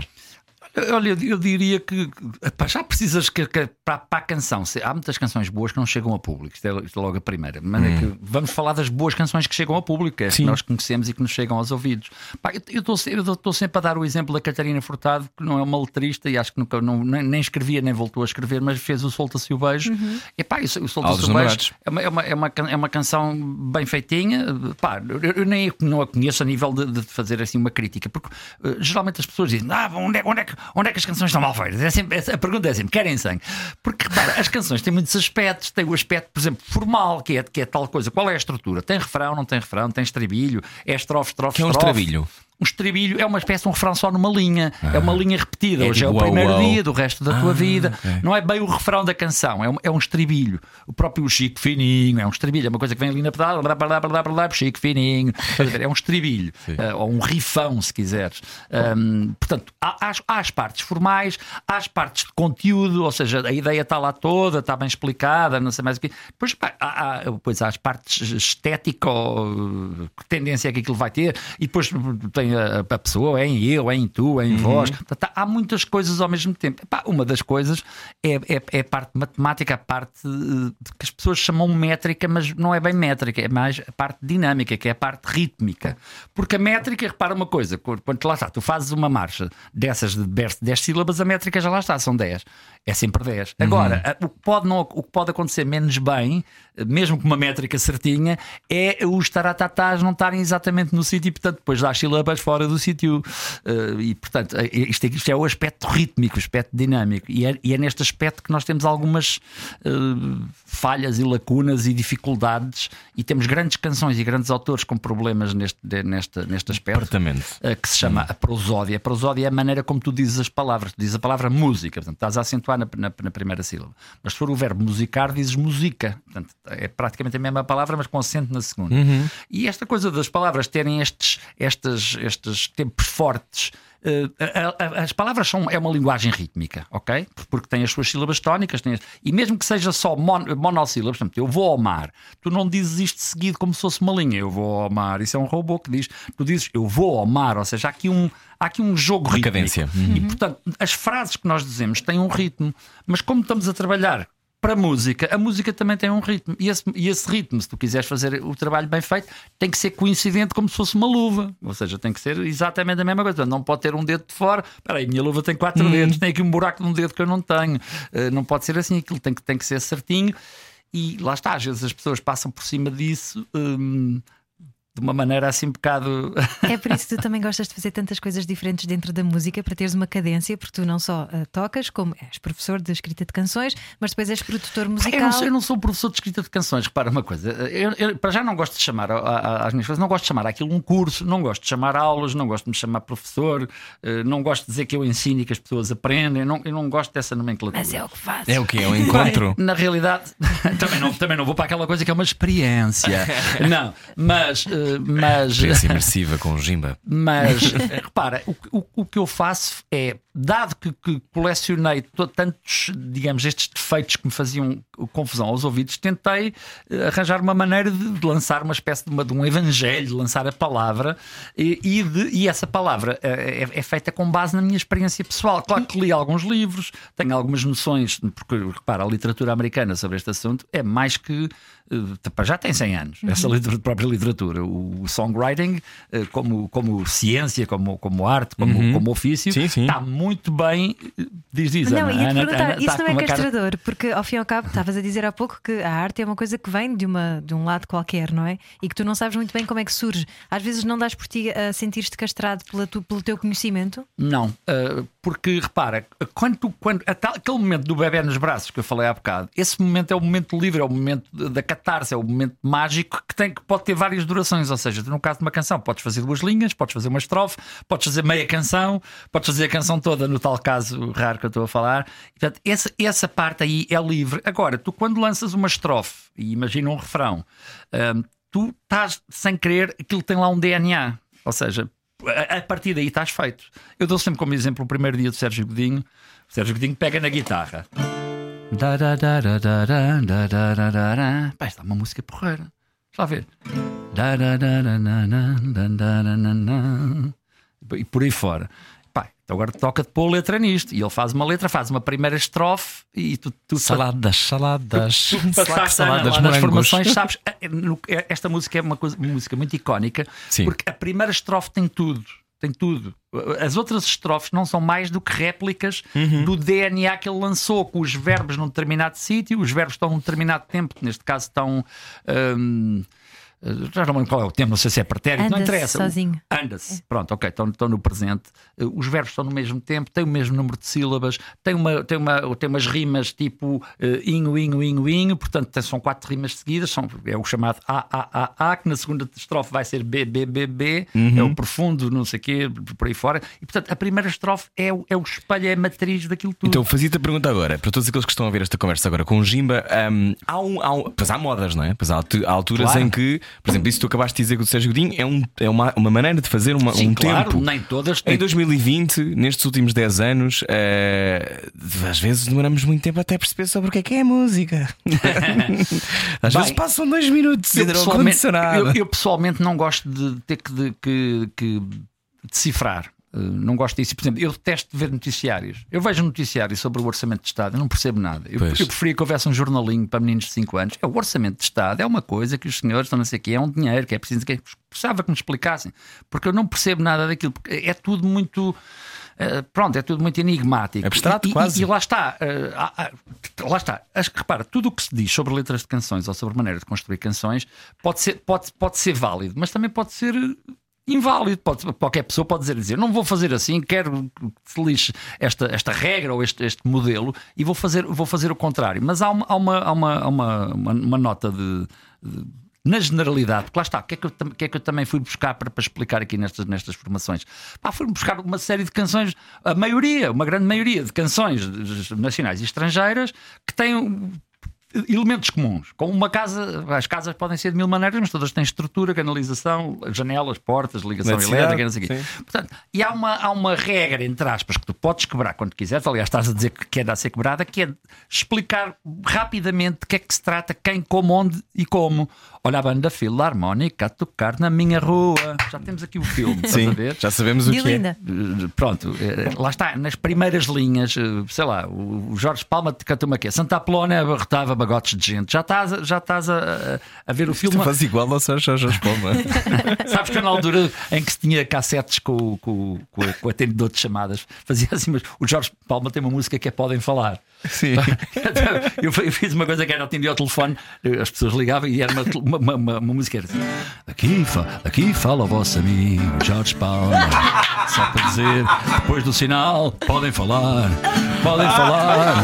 Olha, eu- eu diria que epá, já precisas que, que- para, para a canção. Há muitas canções boas que não chegam ao público. Isto é, isto é logo a primeira. Mas é que vamos falar das boas canções que chegam ao público, que é que nós conhecemos e que nos chegam aos ouvidos. Pá, eu- estou sempre a dar o exemplo da Catarina Furtado, que não é uma letrista e acho que nunca não, nem, nem escrevia nem voltou a escrever, mas fez o Solta-se o Beijo. E pá, o Aos Solta-se o Beijo é uma, é, uma, é, uma, é uma canção bem feitinha. Pá, eu, eu nem não a conheço a nível de, de fazer assim uma crítica, porque eh, geralmente as pessoas dizem: ah, onde, é, onde, é que, onde é que as canções estão mal feitas? É sempre, a pergunta é sempre: querem sangue? Porque repara, as canções têm muitos aspectos. Tem o aspecto, por exemplo, formal, que é, que é tal coisa. Qual é a estrutura? Tem refrão, não tem refrão, tem estribilho, é estrofe, estrofe, Que é um estrofe. estribilho? Um estribilho é uma espécie de um refrão só numa linha, é uma linha repetida. É Hoje é o uau, primeiro uau. dia do resto da tua Ah, vida. ok. Não é bem o refrão da canção, é um, é um estribilho. O próprio Chico Fininho é um estribilho, é uma coisa que vem ali na pedala, blá, blá, blá, blá, blá, blá, Chico Fininho. É um estribilho, eh, ou um rifão, se quiseres. Ahm, portanto, há, há as- há as partes formais, há as partes de conteúdo, ou seja, a ideia está lá toda, está bem explicada, não sei mais o quê. Depois, pá, há, há- depois há as partes estética, ou, que tendência é que aquilo vai ter, e depois tem a, a pessoa, é em eu, é em tu, é em vós. Portanto, há muitas coisas ao mesmo tempo. Epá, uma das coisas é, é, é a parte matemática, a parte eh, que as pessoas chamam métrica, mas não é bem métrica, é mais a parte dinâmica, que é a parte rítmica. Porque a métrica, repara uma coisa, quando lá está, tu fazes uma marcha dessas de 10 10 sílabas, a métrica já lá está, são 10. É sempre 10. Agora, a- o que, pode não, o que pode acontecer menos bem, eh, mesmo com uma métrica certinha, é os taratatás não estarem exatamente no sítio e, portanto, depois dá as fora do sítio. Eh, e, portanto, eh, isto, é- isto é o aspecto rítmico, o aspecto dinâmico. E é, e é neste aspecto que nós temos algumas eh, falhas e lacunas e dificuldades. E temos grandes canções e grandes autores com problemas neste, de- neste, neste aspecto eh, que se chama a prosódia. A prosódia é a maneira como tu dizes as palavras. Tu dizes a palavra música, portanto, estás a acentuar na, na- na primeira sílaba. Mas se for o verbo musicar, dizes música. Portanto, é praticamente a mesma palavra, mas com acento na segunda. E esta coisa das palavras terem estes, estes, estes tempos fortes. eh, as palavras são é uma linguagem rítmica, ok? Porque tem as suas sílabas tónicas, as- e mesmo que seja só mon, monossílabas, portanto, eu vou ao mar, tu não dizes isto seguido como se fosse uma linha, eu vou ao mar, isso é um robô que diz, tu dizes eu vou ao mar, ou seja, há aqui um, há aqui um jogo Uma rítmico. cadência. E portanto, as frases que nós dizemos têm um ritmo, mas como estamos a trabalhar para a música, a música também tem um ritmo. E esse, e esse ritmo, se tu quiseres fazer o trabalho bem feito, tem que ser coincidente como se fosse uma luva. Ou seja, tem que ser exatamente a mesma coisa. Não pode ter um dedo de fora. Espera aí, minha luva tem quatro dedos, tem aqui um buraco num dedo que eu não tenho. Eh, não pode ser assim, aquilo tem que, tem que ser certinho. E lá está, às vezes as pessoas passam por cima disso. hum, de uma maneira assim um bocado. É por isso que tu também gostas de fazer tantas coisas diferentes dentro da música para teres uma cadência, porque tu não só ah, tocas, como és professor de escrita de canções, mas depois és produtor musical. Eu não, sou, eu não sou professor de escrita de canções, repara uma coisa. Eu, eu, para já não gosto de chamar a- a- às minhas coisas, não gosto de chamar aquilo um curso, não gosto de chamar aulas, não gosto de me chamar professor, eh, não gosto de dizer que eu ensino e que as pessoas aprendem, não, eu não gosto dessa nomenclatura. Mas é o que fazes. É o que? É um encontro? Na realidade, também não, também não vou para aquela coisa que é uma experiência. Não, mas eh, mas. Experiência imersiva com o Jimba. Mas repara, o, o, o que eu faço é, dado que, que colecionei to- tantos, digamos, estes defeitos que me faziam confusão aos ouvidos, tentei eh, arranjar uma maneira de de lançar uma espécie de, uma- de um evangelho, de lançar a palavra, e, e de- e essa palavra eh, é, é feita com base na minha experiência pessoal. Claro que li alguns livros, tenho algumas noções, porque repara, a literatura americana sobre este assunto é mais que. Eh, Já tem 100 anos, essa literatura, própria literatura. O, songwriting, eh, como, como ciência, como, como arte, como, como ofício, Sim, sim. está muito bem. eh, Diz, diz, Não, Ana. ia te perguntar, Ana isso está não é uma cara- castrador, porque ao fim e ao cabo estavas a dizer há pouco que a arte é uma coisa que vem de, uma, de um lado qualquer, não é? E que tu não sabes muito bem como é que surge. Às vezes não dás por ti a sentir-te castrado pela tu- pelo teu conhecimento. Não, uh, porque repara, quando, quando aquele momento do bebê nos braços que eu falei há bocado, esse momento é o momento livre, é o momento da catarse, é o momento mágico que, tem, que pode ter várias durações. Ou seja, no caso de uma canção, podes fazer duas linhas, podes fazer uma estrofe, podes fazer meia canção, podes fazer a canção toda, no tal caso raro que eu estou a falar. Portanto, essa, essa parte aí é livre. Agora, tu quando lanças uma estrofe e imagina um refrão, um, tu estás sem querer, aquilo tem lá um DNA. Ou seja, a, a partir daí estás feito. Eu dou sempre como exemplo o primeiro dia do Sérgio Godinho. O Sérgio Godinho pega na guitarra. Dararararara, darararara. Pá, isto é uma música porreira. Deixa lá ver. Dararararara, darararara. E por aí fora. Pá, então agora toca de pôr letra nisto. E ele faz uma letra, faz uma primeira estrofe e tu, tu Saladas, saladas. Tu passaste saladas, nas formações, sabes? eh, eh, Esta música é uma, coisa, uma música muito icónica Sim. porque a primeira estrofe tem tudo. Tem tudo. As outras estrofes não são mais do que réplicas Uhum. do DNA que ele lançou, com os verbos num determinado sítio, os verbos estão num determinado tempo, neste caso estão. hum, já não me lembro qual é o tempo, não sei se é pretérito, não Anda-se interessa. sozinho. Anda-se. Pronto, ok, estão, estão no presente. Uh, Os verbos estão no mesmo tempo, têm o mesmo número de sílabas, tem, uma, tem, uma, tem umas rimas tipo uh, inho, inho, inho, inho, portanto são quatro rimas seguidas, são, é o chamado A, A, A, A, que na segunda estrofe vai ser B, B, B, B, é o profundo, não sei o quê, por aí fora. E portanto a primeira estrofe é, o- é o espelho, é a matriz daquilo tudo. Então fazia-te a pergunta agora, para todos aqueles que estão a ver esta conversa agora com o Jimba, hum, há, um, há, um- pois há modas, não é? Pois há alturas Claro. em que, por exemplo, isso que tu acabaste de dizer com o Sérgio Godinho é, um, é uma, uma maneira de fazer uma, Sim, um claro, tempo. nem todas Em têm. 2020, nestes últimos 10 anos, eh, às vezes demoramos muito tempo até perceber sobre o que é que é música. às Bem, vezes passam dois minutos e Eu pessoalmente, eu- eu pessoalmente não gosto de ter que, de- que- que decifrar. Uh, não gosto disso. Por exemplo, eu detesto ver noticiários. Eu vejo noticiários sobre o orçamento de Estado, eu não percebo nada. Eu, Pois. eu preferia que houvesse um jornalinho para meninos de 5 anos. É o orçamento de Estado, é uma coisa que os senhores estão não sei o quê, é um dinheiro que é preciso que precisava que me explicassem, porque eu não percebo nada daquilo, porque é tudo muito. Uh, pronto, é tudo muito enigmático. Abstrato, E- e- quase. E lá está, uh, há- lá está. Acho que repara, tudo o que se diz sobre letras de canções ou sobre maneira de construir canções pode ser, pode, pode ser válido, mas também pode ser inválido. Pode, qualquer pessoa pode dizer, dizer: não vou fazer assim, quero que se lixe esta, esta regra ou este, este modelo e vou fazer, vou fazer o contrário. Mas há uma, há uma, há uma, uma, uma, nota de- de na generalidade, porque lá está, o que é que eu, que é que eu também fui buscar para, para explicar aqui nestas, nestas formações? Pá, fui buscar uma série de canções, a maioria, uma grande maioria de canções nacionais e estrangeiras que têm elementos comuns. Com uma casa, as casas podem ser de mil maneiras, mas todas têm estrutura, canalização, janelas, portas, ligação elétrica, não sei o quê. sim. Portanto, e há uma, há uma regra, entre aspas, que tu podes quebrar quando quiseres. Aliás, estás a dizer que quer dar a ser quebrada, que é explicar rapidamente de que é que se trata, quem, como, onde e como. Olha a banda filarmónica a tocar na minha rua. Já temos aqui o filme, estás Sim, a ver? já sabemos o que é. linda. Uh, Pronto, eh, lá está, nas primeiras linhas, uh, sei lá, o Jorge Palma te cantou uma quê? Santa Apolónia abarrotava bagotes de gente. Já estás, a- já estás a, a- ver o filme. Tu fazes igual ao Sérgio Jorge Palma. Sabes que eu, na altura em que se tinha cassetes com, com, com, com atendedor de chamadas, fazia assim, mas o Jorge Palma tem uma música que é Podem Falar. Sim. eu, eu fiz uma coisa que era atender ao telefone, as pessoas ligavam e era uma, uma, uma, uma- uma música era assim, aqui, fa, aqui fala o vosso amigo Jorge Palma. Só para dizer, depois do sinal, podem falar, podem falar.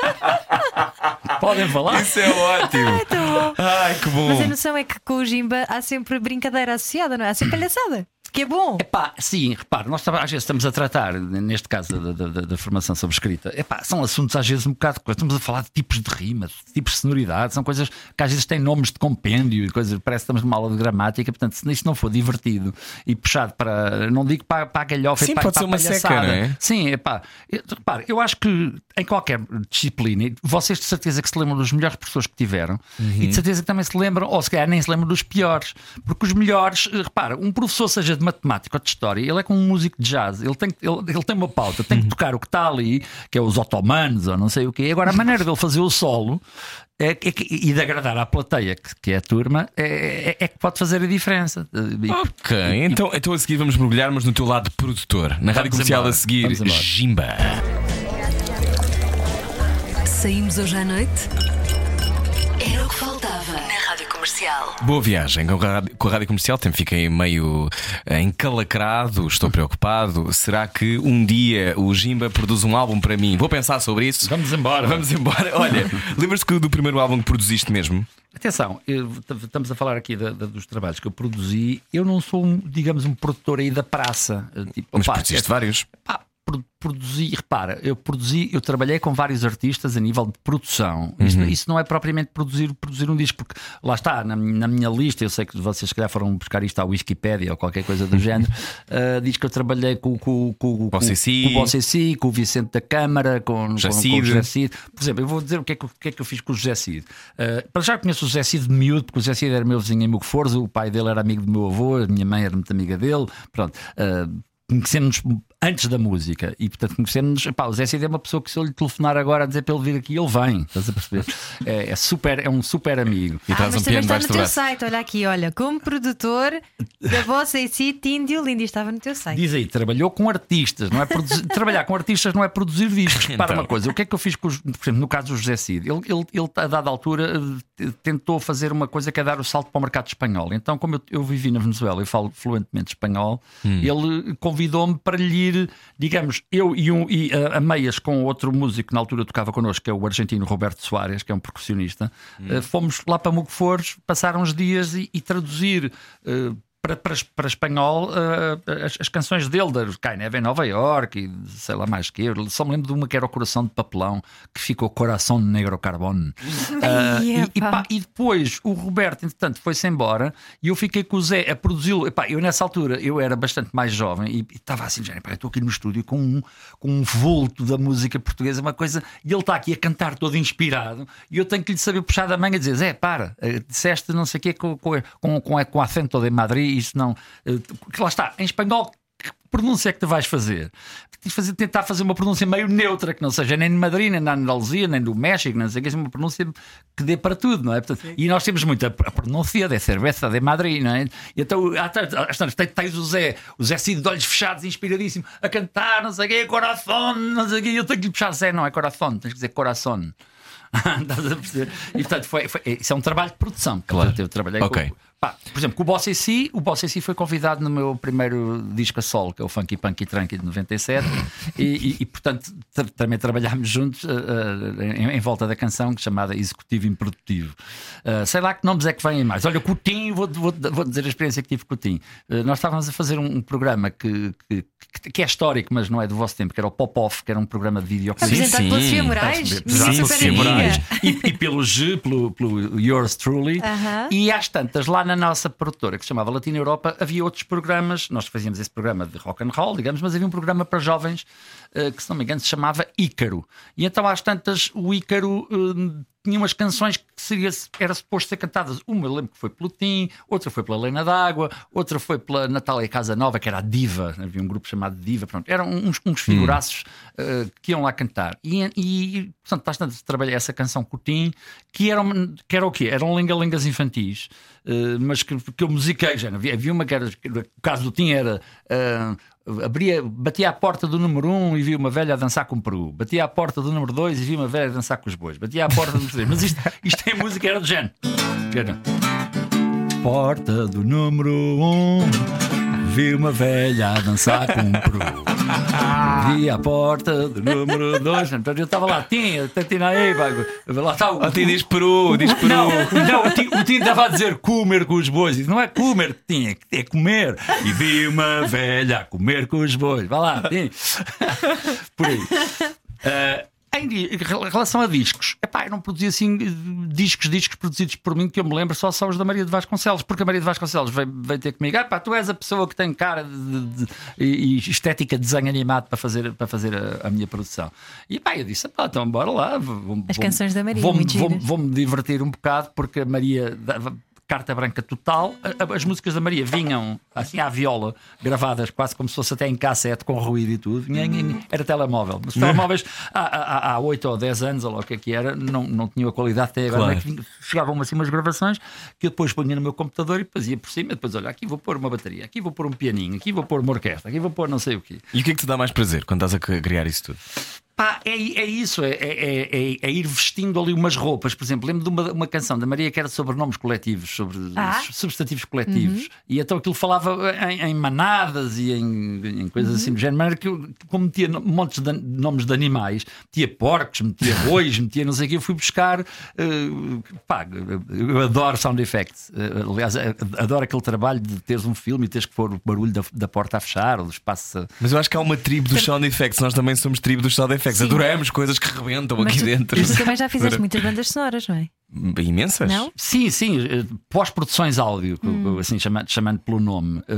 podem falar. Isso é ótimo. Ai, que bom. Mas a noção é que com o Jimba há sempre brincadeira associada, não é? Há sempre palhaçada. Que é bom. Epá, sim, repare, nós às vezes estamos a tratar, neste caso da, da- da- formação sobre escrita, epá, são assuntos às vezes um bocado. Estamos a falar de tipos de rima, de tipos de sonoridade, são coisas que às vezes têm nomes de compêndio e coisas, parece que estamos numa aula de gramática, portanto, se isso não for divertido e puxado para. Não digo para, para a galhofa, Sim, e para, pode para ser a uma seca, palhaçada. não é? Sim, epá, eu, repare, eu acho que em qualquer disciplina, vocês de certeza que se lembram dos melhores professores que tiveram e de certeza que também se lembram, ou se calhar nem se lembram dos piores, porque os melhores, eh, repara, um professor, seja de matemática ou de história, ele é como um músico de jazz, ele tem, ele, ele tem uma pauta, tem que tocar o que está ali, que é os otomanos ou não sei o quê. Agora, a maneira dele fazer o solo. É, é e de agradar à plateia, que, que é a turma, é, é- é que pode fazer a diferença. E- Ok, então, então a seguir vamos mergulhar, mas no teu lado de produtor. Na rádio comercial embora, a seguir. Jimba. Saímos hoje à noite? Comercial. Boa viagem com a rádio, com a rádio comercial. Também fiquei meio eh, encalacrado, estou preocupado. Será que um dia o Jimba produz um álbum para mim? Vou pensar sobre isso. Vamos embora. Vamos embora. Olha, lembras-te que do primeiro álbum que produziste mesmo? Atenção, eu- estamos a falar aqui da- da- dos trabalhos que eu produzi. Eu não sou, um, digamos, um produtor aí da praça. Eh, Tipo, Mas opá, produziste é- vários. pá, produzi, repara, eu produzi, eu trabalhei com vários artistas a nível de produção. Isso, Uhum. isso não é propriamente produzir, produzir um disco, porque lá está, na, na minha lista, eu sei que vocês se calhar foram buscar isto à Wikipedia ou qualquer coisa do género. uh, diz que eu trabalhei com, com, com, com, OCC. com o OCC, com o Vicente da Câmara, com, com, com o. José Cid. Por exemplo, eu vou dizer o que é que, que, é que eu fiz com o José Cid. Uh, para já conheço o José Cid de miúdo, porque o José Cid era meu vizinho em Mucofores, o pai dele era amigo do meu avô, a minha mãe era muito amiga dele. Pronto. Uh, Conhecemos antes da música e, portanto, conhecemos. Pá, o Zé Cid é uma pessoa que, se eu lhe telefonar agora a dizer para ele vir aqui, ele vem. Estás a perceber? É, é super, é um super amigo. E Ah, traz mas um também está no teu braço. site, olha aqui, olha, como produtor da vossa AC Tim Diolindi estava no teu site. Diz aí, trabalhou com artistas, não é produzir, trabalhar com artistas não é produzir discos. Para Então. uma coisa, o que é que eu fiz com os, por exemplo, no caso do José Cid? Ele, ele, ele, a dada altura, eh, tentou fazer uma coisa que é dar o salto para o mercado espanhol. Então, como eu, eu vivi na Venezuela e falo fluentemente espanhol, Hum. ele convidou-me para lhe ir, digamos, eu e, um, e a, a meias com outro músico que na altura tocava connosco, que é o argentino Roberto Soares, que é um percussionista. Hum. Eh, fomos lá para Mucofores, passar uns dias e, e traduzir. Para, para, para espanhol eh, as, as canções dele, da Cai Neve em Nova York e sei lá mais que eu. Só me lembro de uma que era o Coração de Papelão, que ficou Coração Negro Carbono. Ai, e, e, pá, e depois o Roberto, entretanto, foi-se embora e eu fiquei com o Zé a produzi-lo. Epá, Eu, nessa altura, eu era bastante mais jovem e estava assim, já, epá, eu estou aqui no estúdio com um, com um vulto da música portuguesa, uma coisa, e ele está aqui a cantar todo inspirado e eu tenho que lhe saber puxar da manga e dizer: Zé, para, eh, disseste não sei o quê com, com, com, com, com acento de Madrid, isso não. eh, que lá está, em espanhol. Que pronúncia é que tu vais fazer? Tens de fazer, tentar fazer uma pronúncia meio neutra, que não seja nem de Madrid, nem da Andaluzia, nem do México, não sei o que, uma pronúncia que dê para tudo, não é? Portanto, e nós temos muita a pronúncia de cerveja de Madrid, não é? E então, às tantas, às tantas, tens- tens o Zé, o Zé Cid de olhos fechados, inspiradíssimo, a cantar, não sei o que, coração, não sei o que, eu tenho que lhe puxar Zé, não é coração, tens que dizer coração. Estás a perceber? E portanto, foi, foi- isso é um trabalho de produção. Claro. Portanto, eu trabalhei Ok. com, pá, por exemplo, com o Boss AC, o Boss AC foi convidado no meu primeiro disco a solo, que é o Funky Punky Trunky de 97, e, e, e, portanto tra- também trabalhámos juntos uh, uh, em, em volta da canção chamada Executivo Improdutivo. Uh, sei lá que nomes é que vêm mais. Olha, o Tim, vou, vou, vou dizer a experiência que tive com o Tim. Uh, nós estávamos a fazer um, um programa que, que, que- é histórico, mas não é do vosso tempo, que era o Pop-Off, que era um programa de videoclipe. Sim, Apresentado pela Sofia Moraes, Sim, minha sim, super sim, amiga. Moraes. e, e pelo G, pelo, pelo Yours Truly. Aham. E às tantas, lá na nossa produtora, que se chamava Latina Europa, havia outros programas. Nós fazíamos esse programa de rock and roll, digamos, mas havia um programa para jovens que, se não me engano, se chamava Ícaro. E então, às tantas, o Ícaro. eh, tinha umas canções que seria, era suposto ser cantadas. Uma eu lembro que foi pelo Tim, outra foi pela Helena d'Água, outra foi pela Natália Casa Nova, que era a Diva. Havia um grupo chamado Diva. Pronto, eram uns, uns figuraços eh, que iam lá cantar. E, e portanto, às tantas, trabalhei essa canção com o Tim, que era, uma- que era o quê? Eram lenga-lengas infantis, eh, mas que, que eu musiquei. Já, havia, havia uma que era. O caso do Tim era. eh, Abria, batia à porta do número 1 um e via uma velha a dançar com o peru. Batia à porta do número 2 e via uma velha a dançar com os bois. Batia à porta do terceiro. Mas isto, isto em música era do género. Porta do número 1 um, vi uma velha a dançar com um peru. Vi a porta do número 2. Então eu estava lá, tinha, tinha aí, bago. Lá está o. Ah, ti diz Peru, diz Peru. Não, não, o Tim- o Tim estava a dizer comer com os bois. E não é comer que tinha, é comer. E vi uma velha a comer com os bois. Vá lá, Tim. Por aí. Eh, em relação a discos, epá, eu não produzi assim eh, discos, discos produzidos por mim que eu me lembro só são os da Maria de Vasconcelos, porque a Maria de Vasconcelos veio, veio ter comigo, epá, tu és a pessoa que tem cara e, estética de desenho animado para fazer, para fazer a, a minha produção. E pá, eu disse, epá, então bora lá. vou- As vou- canções da Maria, vou-me- giras. Vou-me divertir um bocado porque a Maria dava carta branca total. As músicas da Maria vinham assim à viola, gravadas quase como se fosse até em cassete, com ruído e tudo. Era telemóvel. Mas os telemóveis há, há, há 8 ou 10 anos, ou lá o que é que era, não, não tinham a qualidade até agora. Claro. É vinha- Chegavam assim umas gravações que eu depois punha no meu computador e depois ia por cima. Depois, olha, aqui vou pôr uma bateria, aqui vou pôr um pianinho, aqui vou pôr uma orquestra, aqui vou pôr não sei o quê. E o que é que te dá mais prazer quando estás a criar isso tudo? Pá, é, é isso, é, é- é- é ir vestindo ali umas roupas. Por exemplo, lembro de uma, uma canção da Maria que era sobre nomes coletivos, sobre Ah. substantivos coletivos. E então aquilo falava em, em manadas e em, em coisas assim do género. Maneira que eu, como metia montes de nomes de animais, metia porcos, metia bois, metia não sei o que, eu fui buscar. eh, pá, eu adoro sound effects. Eh, aliás, eh, adoro aquele trabalho de teres um filme e teres que pôr o barulho da, da porta a fechar ou do espaço. a- Mas eu acho que há uma tribo dos sound effects. Nós também somos tribo dos sound effects. Sim. Adoramos coisas que rebentam Mas aqui tu, dentro. tu também já fizeste muitas bandas sonoras, não é? Imensas? Não? Sim, sim, eh, pós-produções áudio, Hum. assim chamando, chamando pelo nome. Eh,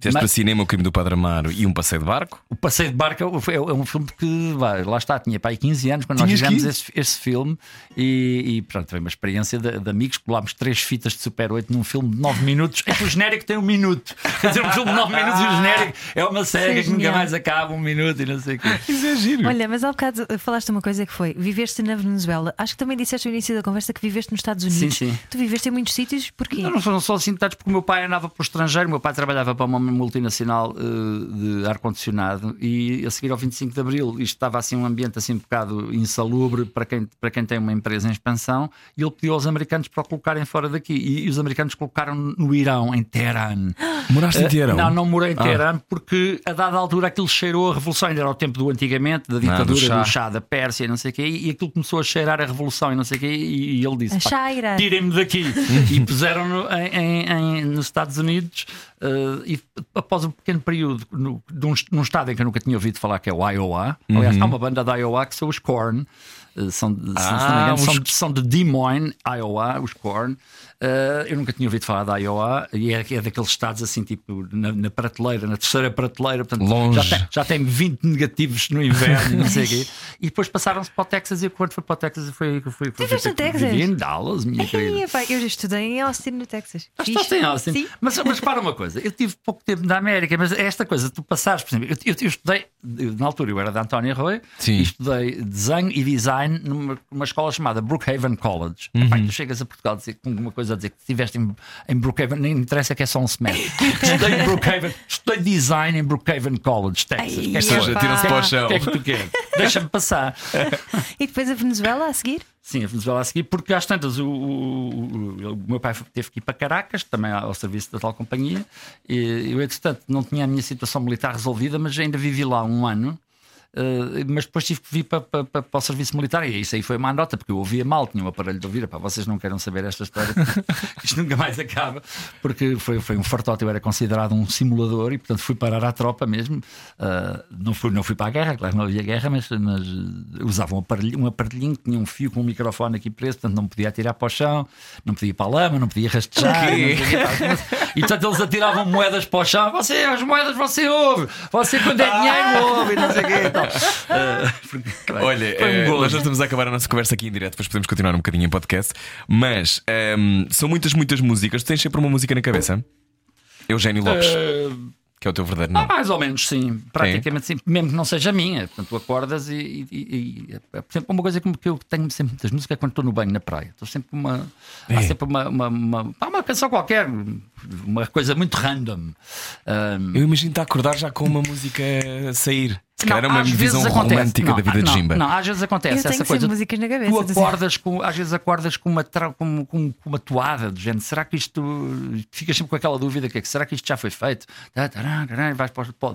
Fizeste para mas cinema o crime do Padre Amaro e um passeio de barco? o Passeio de Barca é, é um filme que, vai, lá está, tinha para aí 15 anos quando nós Tinhas fizemos 15? esse, esse filme e, e pronto, foi uma experiência de, de amigos. Colámos três fitas de Super 8 num filme de 9 minutos, em que o genérico tem um minuto. Quer dizer, um filme de 9 minutos e o genérico é uma série é que nunca mais acaba, um minuto e não sei o quê. Isso é giro. Olha, mas há bocado falaste uma coisa que foi: viveste na Venezuela. Acho que também disseste no início da conversa que viveste nos Estados Unidos. Sim, sim. Tu viveste em muitos sítios, porquê? Não, não foram só assim tantos, porque o meu pai andava para o estrangeiro. O meu pai trabalhava para uma multinacional eh, de ar-condicionado e a seguir ao 25 de Abril isto estava assim um ambiente assim um bocado insalubre para quem, para quem tem uma empresa em expansão e ele pediu aos americanos para o colocarem fora daqui. E, e os americanos colocaram no Irão, em Teherã. Moraste em Teherão? Não, não morei em Ah. Teherã porque a dada altura aquilo cheirou a revolução. Ainda era o tempo do antigamente, da ditadura, do chá. do chá da Pérsia, e não sei o quê, e aquilo começou a cheirar a revolução e não sei o quê, e, e ele disse: tirem-me daqui. e puseram-no nos Estados Unidos. eh, e após um pequeno período, no, de um, num estado em que eu nunca tinha ouvido falar, que é o Iowa. Aliás, há uma banda da Iowa que são os Korn. eh, São, de- Ah, engano, os- são, são de Des Moines, Iowa, os Korn. Eh, eu nunca tinha ouvido falar da Iowa e é, é daqueles estados assim, tipo, na, na prateleira, na terceira prateleira, portanto, Longe. Já, tem, já tem 20 negativos no inverno e não sei o quê. E depois passaram-se para o Texas e quando foi para o Texas eu fui, fui, fui, fui, Viveste no Texas? Vivi em Dallas, minha querida. Ih, pá, eu já estudei em Austin, no Texas. Ah. Estás em Austin. Sim. Mas, mas para uma coisa, eu tive pouco tempo na América, mas esta coisa, tu passares, por exemplo, eu, eu- eu estudei, eu, na altura eu era da António Arroio, Sim. e estudei desenho e design numa, numa escola chamada Brookhaven College. Uhum. Epá, tu chegas a Portugal dizer, com uma coisa a dizer que estiveste em, em Brookhaven, nem interessa que é só um semestre. estudei em Brookhaven, estudei design em Brookhaven College, Texas. Ai, O que seja, tiram-se para o o chão. que é que tu queres? Deixa-me passar. E depois a Venezuela a seguir? Sim, a Venezuela a seguir, porque às tantas o, o- o- o meu pai teve que ir para Caracas, também ao serviço da tal companhia. E eu, entretanto, não tinha a minha situação militar resolvida, mas ainda vivi lá um ano. Eh, mas depois tive que vir para, para, para, para o serviço militar e isso aí foi uma nota, porque eu ouvia mal, tinha um aparelho de ouvir. Epá, vocês não querem saber esta história, isto nunca mais acaba, porque foi, foi um fartote. Eu era considerado um simulador e, portanto, fui parar à tropa mesmo. Eh, não, fui, não fui para a guerra, claro, não havia guerra, mas, mas usava um aparelhinho, um aparelhinho que tinha um fio com um microfone aqui preso, portanto, não podia atirar para o chão, não podia ir para a lama, não podia rastejar. O quê? não podia- e portanto, eles atiravam moedas para o chão. Você, as moedas você ouve, você, quando é dinheiro, ouve, e não sei o quê. Tal. Eh, porque, bem, Olha, um gozo. nós já estamos a acabar a nossa conversa aqui em direto, depois podemos continuar um bocadinho em podcast. Mas ehm, são muitas, muitas músicas. Tu tens sempre uma música na cabeça? Eugénio Lopes, Eh, que é o teu verdadeiro Ah, nome. mais ou menos, sim. Praticamente sim. Mesmo que não seja minha. Portanto, tu acordas e, e- e- e- é, por exemplo, uma coisa que eu tenho sempre muitas músicas é quando estou no banho na praia. Estou sempre uma. Há É. sempre uma, uma, uma, há uma canção qualquer, uma coisa muito random. Ahm, Eu imagino-te a acordar já com uma música a sair. Se calhar é uma às vezes visão acontece. romântica Não, da vida de não, Jimba. Não, às vezes acontece essa coisa. músicas na cabeça, Tu acordas com, às vezes acordas com uma, tra- com, com- com uma toada do género. Será que isto. Ficas sempre com aquela dúvida que é que será que isto já foi feito? Tá, tará, Vais para o- para o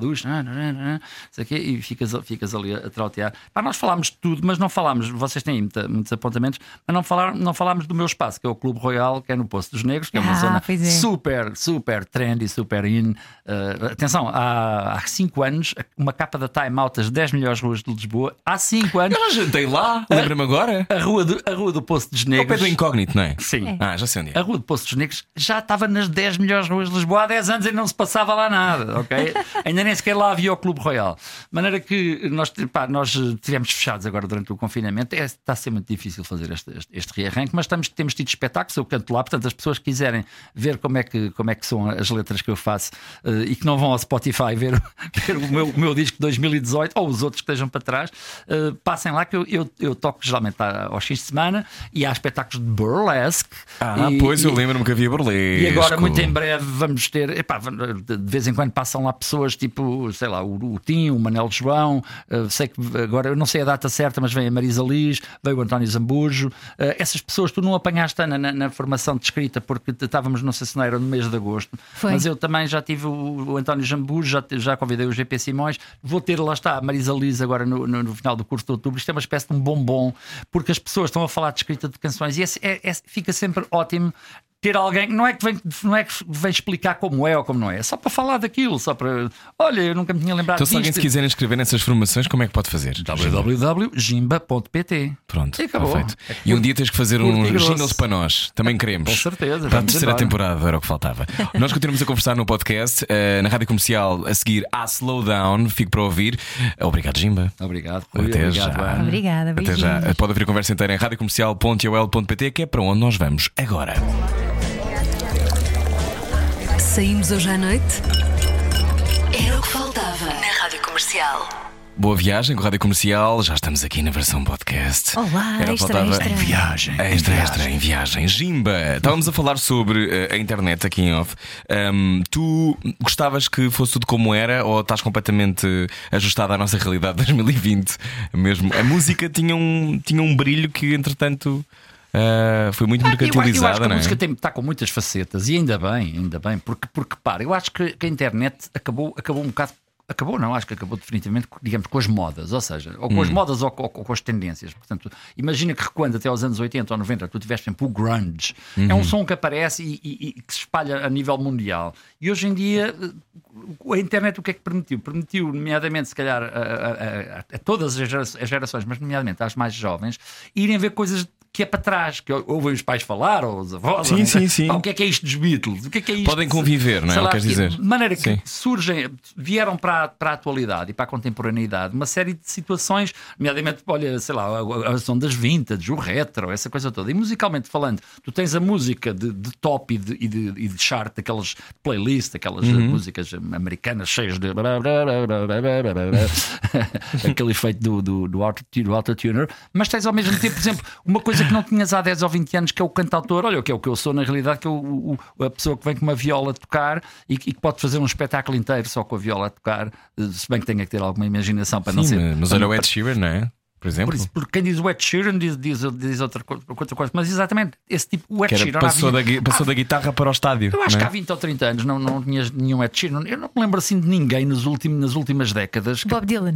quê, e ficas, ficas ali a trautear. Pá, nós falámos de tudo, mas não falámos. Vocês têm muita- muitos apontamentos, mas não, falar, não falámos do meu espaço, que é o Clube Royal, que é no Poço dos Negros, que é uma Ah, zona é. super, super trendy, super in. Uh, atenção, há 5 anos, uma capa da Time Out das 10 melhores ruas de Lisboa, há 5 anos, Eu já jantei lá, lembra-me agora? a rua, do, a rua do Poço dos Ao pé Negros. do incógnito, não é? Sim. Ah, já sei onde é. A Rua de Poços dos Negros já estava nas 10 melhores ruas de Lisboa há 10 anos e não se passava lá nada, ok? Ainda nem sequer lá havia o Clube Royal. De maneira que nós, pá, nós tivemos fechados agora durante o confinamento. É, está a ser muito difícil fazer este, este, este rearranque, mas estamos, temos tido espetáculos. Eu canto lá, portanto, as pessoas que quiserem ver como é que, como é que são as letras que eu faço eh, e que não vão ao Spotify ver, ver o, meu, o meu disco de 2018 ou os outros que estejam para trás, eh, passem lá que eu, eu, eu toco geralmente aos fins de semana e há espetáculos de burlesque. Ah, E- pois eu e- lembro-me que havia burlesco. e agora, muito em breve, vamos ter. epá, de vez em quando passam lá pessoas tipo, sei lá, o, o Tim, o Manel João. eh, sei que agora, eu não sei a data certa, mas vem a Marisa Liz, veio o António Zambujo. eh, essas pessoas tu não apanhaste Ana, na, na formação de escrita, porque estávamos, não sei se não era no mês de agosto, Foi. mas eu também já tive o, o António Zambujo, já, já convidei o GP Simões. Vou ter, lá está, a Marisa Liz agora no, no- no final do curso de outubro. Isto é uma espécie de um bombom, porque as pessoas estão a falar de escrita de canções e é- é- fica sempre ótimo ter alguém, não é que vem, não é que vem explicar como é ou como não é, é só para falar daquilo, só para. Olha, eu nunca me tinha lembrado Então, se alguém disto. se quiser inscrever nessas formações, como é que pode fazer? www.jimba.pt Pronto, E acabou. perfeito. É E um dia tens que fazer grosso. jingles para nós. Também queremos. Com certeza, Para a terceira embora. temporada era o que faltava. Nós continuamos a conversar no podcast, eh, na rádio comercial, a seguir à Slowdown. Fico para ouvir. Obrigado, Jimba. Obrigado, Rui, Até obrigado, já. Ana. Obrigada, Até já. Pode ouvir a conversa inteira em radiocomercial.ol.pt, que é para onde nós vamos agora. Saímos hoje à noite? Era o que faltava na Rádio Comercial. Boa viagem com a Rádio Comercial. Já estamos aqui na versão podcast. Olá, Era o que extra, faltava. extra. Em viagem. Extra, extra, em viagem. Jimba, estávamos a falar sobre eh, a internet aqui em off. Ahm, tu gostavas que fosse tudo como era ou estás completamente ajustada à nossa realidade de 2020? Mesmo. A música tinha um, tinha um brilho que, entretanto, ah, foi muito Eu acho- eu acho mercantilizada, que a é? música tem- está com muitas facetas e ainda bem, ainda bem, porque, porque para, eu acho que, que a internet acabou, acabou um bocado. Acabou, não, acho que acabou definitivamente, digamos, com as modas, ou seja, ou com as Hum. modas ou, ou- ou com as tendências. Portanto, imagina que recuando até aos anos 80 ou 90, tu tiveste sempre o grunge. É Uhum. um som que aparece e, e- e que se espalha a nível mundial. E hoje em dia, eh, a internet o que é que permitiu? Permitiu, nomeadamente, se calhar, a, a- a- a todas as as gerações, mas nomeadamente às mais jovens, irem ver coisas que é para trás, que ouvem os pais falar, ou os avós. Sim, ou- sim, sim. Pá, o que é que é isto dos Beatles? O que é que é isto? Podem conviver, não é? Sei lá, Queres que- dizer? De maneira que Sim. surgem, vieram para, a- para a atualidade e para a contemporaneidade uma série de situações, nomeadamente, olha, sei lá, a, ação das vintage, o retro, essa coisa toda. E musicalmente falando, tu tens a música de, de top e de, e de, e de chart, aquelas playlists, aquelas Uhum. músicas americanas cheias de. aquele efeito do, do, do, auto, do autotuner, mas tens ao mesmo tempo, por exemplo, uma coisa que não tinhas há 10 ou 20 anos, que é o cantautor, olha, que é o que eu sou na realidade, que é o, o- a pessoa que vem com uma viola a tocar e, que- e que pode fazer um espetáculo inteiro só com a viola a tocar, eh, se bem que tenha que ter alguma imaginação para não Sim, ser. mas olha não- o Ed Sheeran, não é? Por exemplo. por isso, porque quem diz o Ed Sheeran diz, diz, diz outra, outra coisa, mas exatamente esse tipo, o Ed Que era- Sheeran. passou, havia- da, passou da guitarra para o estádio. eu acho não que é? há 20 ou 30 anos não, não tinhas nenhum Ed Sheeran. Eu não me lembro assim de ninguém nos últimos, nas últimas décadas. que- Bob Dylan.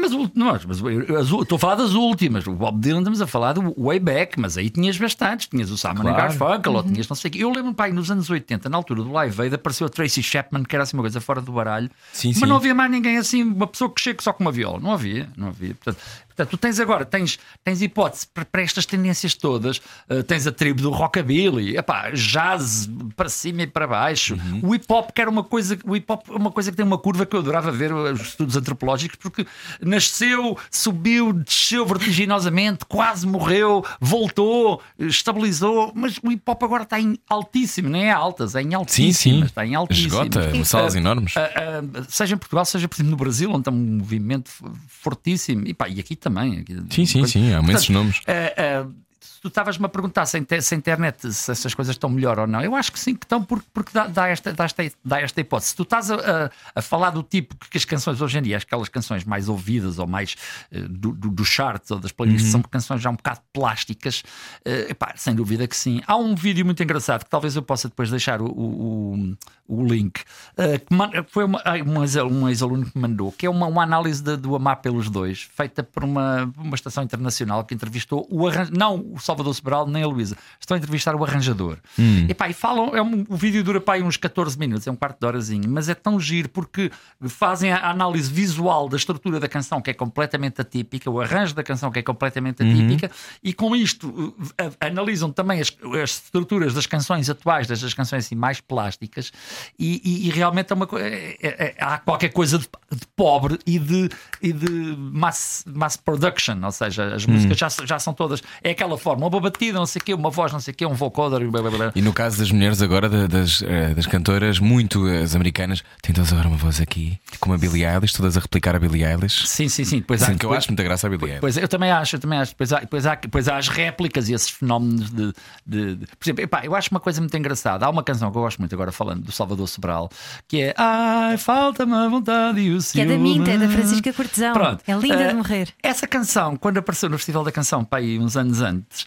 Mas, não, mas eu- as estou a falar das últimas. O Bob Dylan estamos a falar do way back, mas aí tinhas bastantes. Tinhas o Simon Claro. Garfunkel, ou tinhas não sei o quê. Eu lembro, pai, nos anos 80, na altura do Live Aid, apareceu a Tracy Chapman, que era assim uma coisa fora do baralho. Sim, mas sim. não havia mais ninguém assim, uma pessoa que chega só com uma viola. Não havia, não havia. Portanto, portanto tu tens agora, tens, tens hipótese para, estas tendências todas. Uh, tens a tribo do rockabilly, epá, jazz para cima e para baixo. Uhum. O hip hop, que era uma coisa, o hip hop é uma coisa que tem uma curva que eu adorava ver os estudos antropológicos, porque nasceu, subiu, desceu vertiginosamente, quase morreu, voltou, estabilizou, mas o hip hop agora está em altíssimo, nem é altas, é em Sim, altíssimas, sim. está em altíssimas. Esgota, salas Ah, enormes. ah, ah, seja em Portugal, seja por exemplo no Brasil, onde está um movimento fortíssimo, e, pá, e aqui também. Sim, sim, sim, há imensos nomes. ah, ah, se tu estavas-me a perguntar se a, internet se essas coisas estão melhor ou não, eu acho que sim que estão, porque, porque dá, dá esta, dá, esta, dá esta hipótese. Se tu estás a, a- falar do tipo que as canções hoje em dia, aquelas canções mais ouvidas ou mais eh, do, do, do charts ou das playlists, são canções já um bocado plásticas, eh, epá, sem dúvida que sim. Há um vídeo muito engraçado que talvez eu possa depois deixar o, o, o- link, eh, que man- foi uma, um ex- ex-aluno que me mandou, que é uma, uma análise de- do Amar pelos Dois, feita por uma, uma estação internacional que entrevistou o não o Salvador Sobral nem a Luísa, estão a entrevistar o arranjador. Epá, e falam, é um- o vídeo dura pá, uns 14 minutos, é um quarto de horazinho, mas é tão giro porque fazem a análise visual da estrutura da canção que é completamente atípica, o arranjo da canção que é completamente atípica, e com isto uh, a- analisam também as, as estruturas das canções atuais, das canções assim mais plásticas, e, e- e realmente é uma, é- é- é- há qualquer coisa de, de pobre e de, e de mass, mass production, ou seja, as músicas já, já são todas, é aquela forma, uma batida, não sei o quê, uma voz, não sei o quê, um vocoder, blá, blá, blá. E no caso das mulheres agora, da- das, eh, das cantoras, muito as americanas, têm todas agora uma voz aqui, como a Billie Eilish, todas a replicar a Billie Eilish. Sim, sim, sim. Depois há, Sendo que eu depois- acho muita graça a Billie Eilish. Pois eu também acho, eu também acho. Depois há, depois há, depois há as réplicas e esses fenómenos de. de- de- Por exemplo, epá, eu acho uma coisa muito engraçada. Há uma canção que eu gosto muito agora falando do Salvador Sobral que é Ai, falta-me a vontade e o Que é da Minta, é da Francisca Cortesão. Pronto. É linda Eh, de morrer. Essa canção, quando apareceu no Festival da Canção, pá, aí uns anos antes,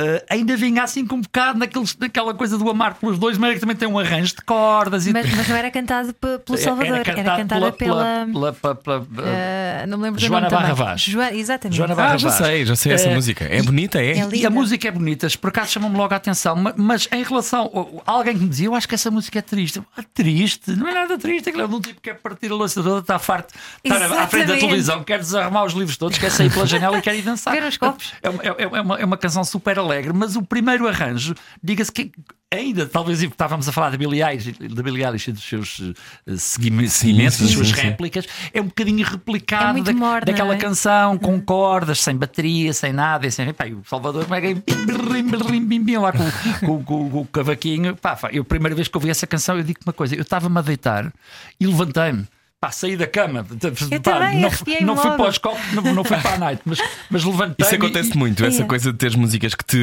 eh, ainda vinha assim com um bocado naqueles, naquela coisa do amar pelos dois, mas é que também tem um arranjo de cordas e Mas, mas não era cantado pe- pelo É- Salvador, era, cantado cantada pela. pela- pela- pela- eh, não me lembro Joana do nome Barra. Vaz. Joana, exatamente. Joana Barra Ah, já Vaz. sei, já sei essa música. É bonita, é? é E a música é bonita, por acaso chamam-me logo a atenção, ma- mas em relação. Alguém que me dizia, eu acho que essa música é triste. Ah, triste? Não é nada triste, aquilo é de um tipo que quer partir a louça toda, está farto, estar à frente da televisão, quer desarmar os livros todos, quer sair pela janela e quer ir dançar. Ver os copos. É uma, é- é uma- é uma canção super alegre, mas o primeiro arranjo, diga-se que. Ainda, talvez estávamos a falar da Billie Eilish, da Billie Eilish e dos seus eh, segui- seguimentos, sim, das suas sim, réplicas, é um bocadinho replicado É da- morna, daquela é? canção com cordas, sem bateria, sem nada, e sem. Pá, e o Salvador pega bim, bim, lá com, com- com- com o cavaquinho. Pá, pá, eu, a primeira vez que ouvi essa canção, eu digo uma coisa: eu estava-me a deitar e levantei-me. Pá, saí da cama. Eu Pá, também, não, não fui para os copos, não, não fui para a night, mas, mas levantei. Isso acontece muito, essa É. coisa de teres músicas que te,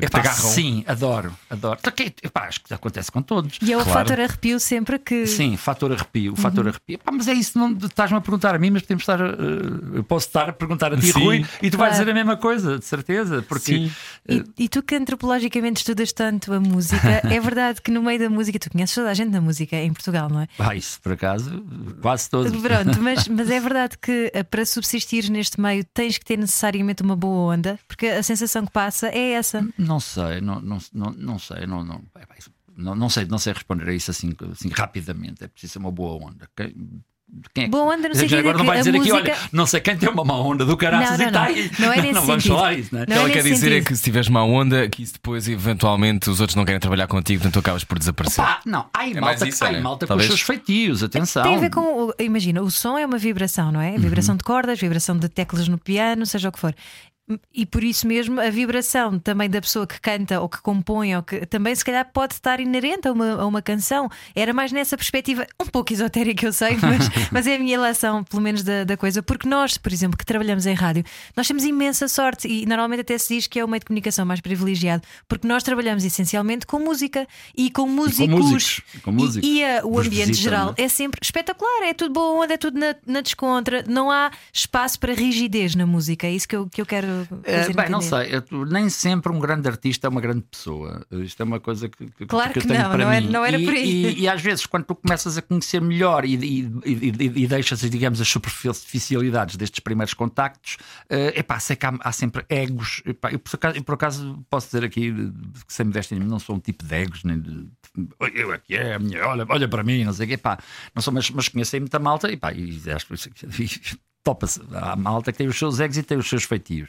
que te Epá, agarram. sim, adoro, adoro. Que- epá, acho que acontece com todos. E é o Claro. fator arrepio sempre que. Sim, fator arrepio, o fator arrepio. Epá, mas é isso, não estás-me a perguntar a mim, mas podemos estar. a- eu posso estar a perguntar a ti, Sim. Rui, e tu vais Claro. dizer a mesma coisa, de certeza. Porque Sim. E, e tu que antropologicamente estudas tanto a música, é verdade que no meio da música, tu conheces toda a gente na música em Portugal, não é? Ah, isso por acaso, quase todos. Pronto, mas, mas é verdade que eh, para subsistir neste meio tens que ter necessariamente uma boa onda, porque a sensação que passa é essa. Não sei, não, não, não, não sei, não, não, é, não, não sei, não sei responder a isso assim, assim rapidamente. É preciso ser uma boa onda. Quem é que- Boa onda no sentido agora de não que vai a dizer aqui, música- olha, não sei quem tem uma má onda do caraças Não, e não, tá não. aí. Não é nesse vamos sentido. falar isso, não é? Não O que ela é quer dizer é sentido. que se tiveres má onda, que isso depois eventualmente os outros não querem trabalhar contigo, portanto tu acabas por desaparecer. Pá, não, há aí É malta, isso, há aí olha, malta com talvez. os seus feitios, atenção. Tem a ver com. Imagina, o som é uma vibração, não é? Vibração de cordas, vibração de teclas no piano, seja o que for. E por isso mesmo a vibração também da pessoa que canta ou que compõe, ou que também se calhar pode estar inerente a uma, a uma canção. Era mais nessa perspectiva, um pouco esotérica, eu sei, mas, mas é a minha relação, pelo menos, da, da coisa. Porque nós, por exemplo, que trabalhamos em rádio, nós temos imensa sorte e normalmente até se diz que é o meio de comunicação mais privilegiado, porque nós trabalhamos essencialmente com música e com músicos. músicos, com E- músicos. E, a- o Vos ambiente visitam, geral não é sempre espetacular, é tudo boa onda, é tudo na, na descontra, não há espaço para rigidez na música. É isso que eu, que eu quero É, fazer bem, não sei, eu- nem sempre um grande artista é uma grande pessoa. Isto é uma coisa que, que, Claro que eu que tenho não, para não é- mim. não era e, por aí. E, e às vezes, quando tu começas a conhecer melhor e, e, e, deixas, digamos, as superficialidades destes primeiros contactos, é epá, sei que há, há sempre egos. Epá, eu, por acaso, eu, por acaso, posso dizer aqui, que sem modéstia não sou um tipo de egos, nem de. Eu aqui é a minha, olha, olha para mim, não sei o quê, epá, não sou, mas, mas conheço aí muita malta epá, e acho que topa-se. Há malta que tem os seus egos e tem os seus feitios.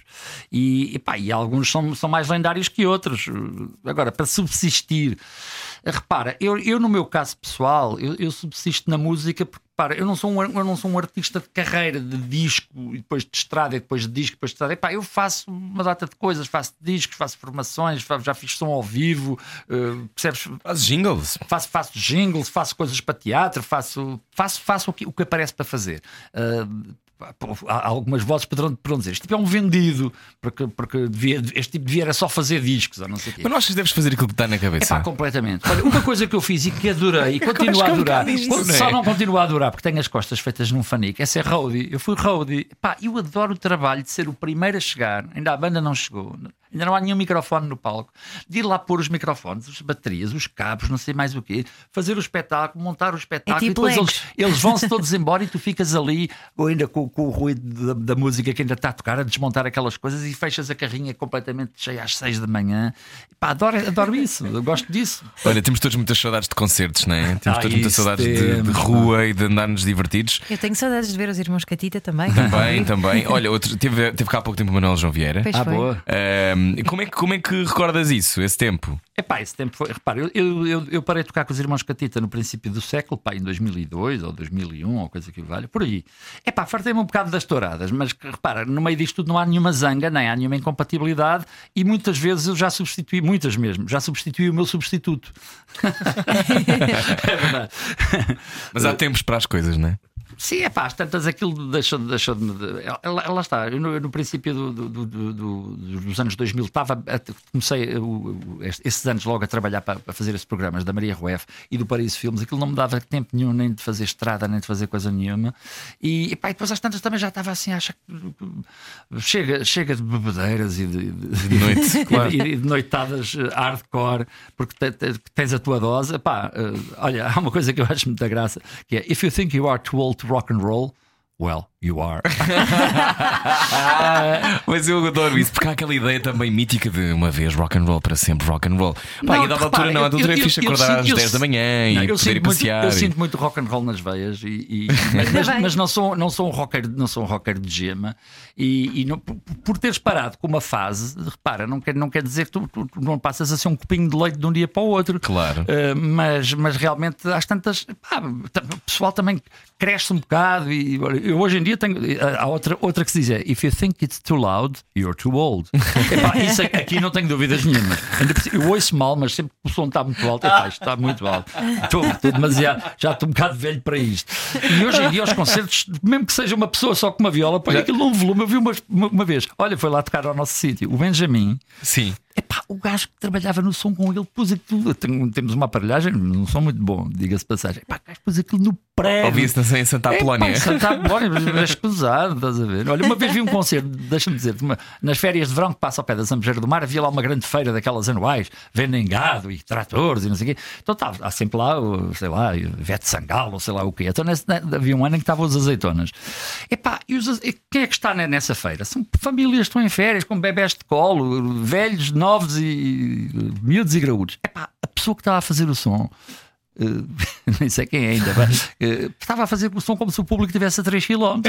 E, epá, e alguns são, são mais lendários que outros. Agora, para subsistir, repara, eu, eu no meu caso pessoal, eu, eu subsisto na música porque. Para, eu não, sou um, eu não sou um artista de carreira, de disco, e depois de estrada, e depois de disco, depois de estrada. Epá, eu faço uma data de coisas, faço discos, faço formações, já fiz som ao vivo, eh, percebes? Fazes jingles. faço, faço jingles, faço coisas para teatro, faço, faço, faço o, que, o que aparece para fazer. Uh, há algumas vozes poderão, poderão dizer: este tipo é um vendido, porque, porque devia, este tipo devia era só fazer discos, ou não sei o quê. Mas não achas que deves fazer aquilo que está na É cabeça? pá, completamente. Olha, uma coisa que eu fiz e que adorei e continuo a é adorar, isso, só não é? continuo a adorar porque tenho as costas feitas num fanico, é ser roadie. Eu fui roadie. Pá, eu adoro o trabalho de ser o primeiro a chegar, ainda a banda não chegou. Ainda não há nenhum microfone no palco. De ir lá pôr os microfones, as baterias, os cabos, não sei mais o quê, fazer o espetáculo, montar o espetáculo É tipo e depois eles, eles vão-se todos embora e tu ficas ali, ou ainda com, com o ruído da, da música que ainda está a tocar, a desmontar aquelas coisas e fechas a carrinha completamente cheia às seis da manhã. Pá, adoro, adoro isso, eu gosto disso. Olha, temos todos muitas saudades de concertos, não é? Temos Ah, todos muitas saudades de, de rua e de andar-nos divertidos. Eu tenho saudades de ver os irmãos Catita também. Também, também. Olha, outro, teve, teve cá há pouco tempo o Manuel João Vieira. Pois Ah, foi. boa. Como, é que, como é que recordas isso, esse tempo? Epá, esse tempo foi. Repara, eu, eu, eu, eu parei de tocar com os irmãos Catita no princípio do século, pá, em 2002 ou 2001 ou coisa que valha, por aí. Epá, fartei-me um bocado das touradas, mas repara, no meio disto tudo não há nenhuma zanga, nem há nenhuma incompatibilidade e muitas vezes eu já substituí, muitas mesmo, já substituí o meu substituto. é verdade. Mas há tempos para as coisas, não é? Sim, é pá, às tantas aquilo deixou, deixou de. me- Lá, lá está, eu no, no princípio do- do- do- do- do- dos anos 2000 estava, comecei o- o- esses anos logo a trabalhar para, para fazer esses programas da Maria Rueff e do Paraíso Filmes. Aquilo não me dava tempo nenhum nem de fazer estrada, nem de fazer coisa nenhuma. E, e, pá, e depois às tantas também já estava assim, acha que chega, chega de bebedeiras e de, de- De noite, claro. e, e de noitadas eh, hardcore, porque te- te- tens a tua dose. Pá, eh, olha, há uma coisa que eu acho muita graça que é: If you think you are too old to rock and roll, well, you are. Mas eu adoro isso, porque há aquela ideia também mítica de uma vez rock and roll para sempre rock and roll. Pá, e a dada altura não, a eu- altura é eu- fixe eu acordar sinto- às eu 10 da manhã Não, e eu poder ir sinto muito- passear. eu e- sinto muito rock and roll nas veias, e, e- mas, mas- mas não, sou, não sou um rocker, não sou um rocker de gema. E, e não- por- teres parado com uma fase, repara, não quer, não quer dizer que tu, tu- tu não passas a ser um copinho de leite de um dia para o outro. Claro. Uh, mas, mas realmente às tantas pá, o pessoal também cresce um bocado e eu hoje em dia tenho há outra, outra que se diz é if you think it's too loud, you're too old. Epá, isso aqui não tenho dúvidas cima, Eu ouço mal, mas sempre que o som está muito alto, epá, isto está muito alto. Estou, estou demasiado, já estou um bocado velho para isto. E hoje em dia, os concertos, mesmo que seja uma pessoa só com uma viola, põe aquilo num volume. Eu vi uma, uma, uma vez, olha, foi lá tocar ao nosso sítio, o Benjamin. Sim. Epá, o gajo que trabalhava no som com ele pôs aquilo. Temos uma aparelhagem, não sou muito bom, diga-se passagem. Epá, o gajo pôs aquilo no prédio. Ouvi-se na- em Santa Apolónia. em Santa Apolónia, mas é escusado, estás a ver? Olha, uma vez vi um concerto, deixa-me dizer, uma- nas férias de verão que passa ao pé da Zambujeira do Mar, havia lá uma grande feira daquelas anuais, vendem gado e tratores e não sei o quê. Então estava há sempre lá, sei lá, Vete Sangal ou sei lá o quê. Então nesse, né, havia um ano em que estavam as azeitonas. Epá, e os quem é que está ne- nessa feira? São famílias que estão em férias, com bebés de colo, velhos, novos e miúdos e graúdos. Epá, a pessoa que estava a fazer o som. Eh, nem sei quem é ainda, mas, eh, estava a fazer o som como se o público estivesse a 3 km.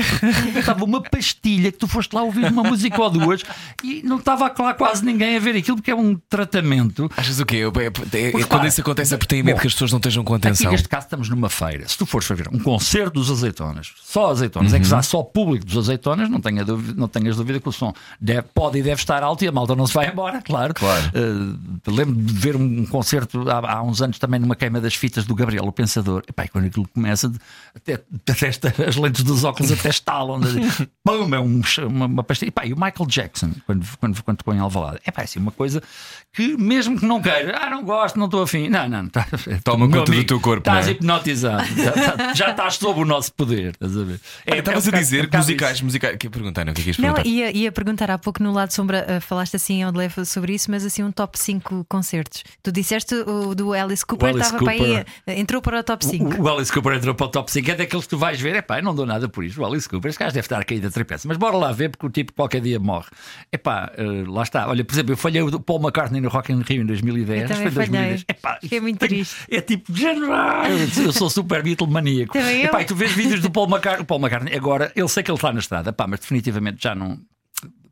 estava uma pastilha que tu foste lá ouvir uma música ou duas e não estava lá quase ninguém a ver aquilo porque é um tratamento. Achas o quê? Eu- é- Pois, quando isso acontece é porque têm medo que as pessoas não estejam com atenção. neste caso estamos numa feira. Se tu fores ver um concerto dos azeitonas, só azeitonas, Uhum. é que já só público dos azeitonas, não, tenha dúvida, não tenhas dúvida que o som deve- pode e deve estar alto e a malta não se vai embora, claro. Claro. Eh, lembro de ver um concerto há, há uns anos também numa queima das fitas do Gabriel, o Pensador. Epá, e quando aquilo começa, até, até esta- as lentes dos óculos até estalam. Pum, é um, uma, uma pastilha. Epá, e o Michael Jackson, quando, quando, quando tocou em Alvalade, é assim, uma coisa que mesmo que não queira, ah, não gosto, não estou afim. Não, não, tá, Toma meu conta do amigo, teu corpo, Estás não é? hipnotizado. Já, tá- já estás sob o nosso poder. Estás a ver? É- Olha, é Estavas um a dizer um que musicais, musicais. Que perguntaram o que é que ias Não, perguntar? ia, ia perguntar há pouco no lado sombra, uh, falaste assim onde leva sobre isso, mas assim um top 5 concertos. Tu disseste o do Alice Cooper, estava para aí, entrou para o top 5. O, o Alice Cooper entrou para o top 5, é daqueles que tu vais ver. Epá, eu não dou nada por isto. O Alice Cooper, esse gajo deve estar caído a tripeça. Mas bora lá ver, porque o tipo qualquer dia morre. Epá, eh, lá está. Olha, por exemplo, eu falhei o Paul McCartney no Rock in Rio em 2010. Eu Foi falhei. 2010. Epá, Fiquei muito tenho- triste. É tipo, eu sou super Beatle maníaco. Também eu. Epá, e tu vês vídeos do Paul McCartney. O Paul McCartney, agora, ele sei que ele está na estrada, pá, mas definitivamente já não.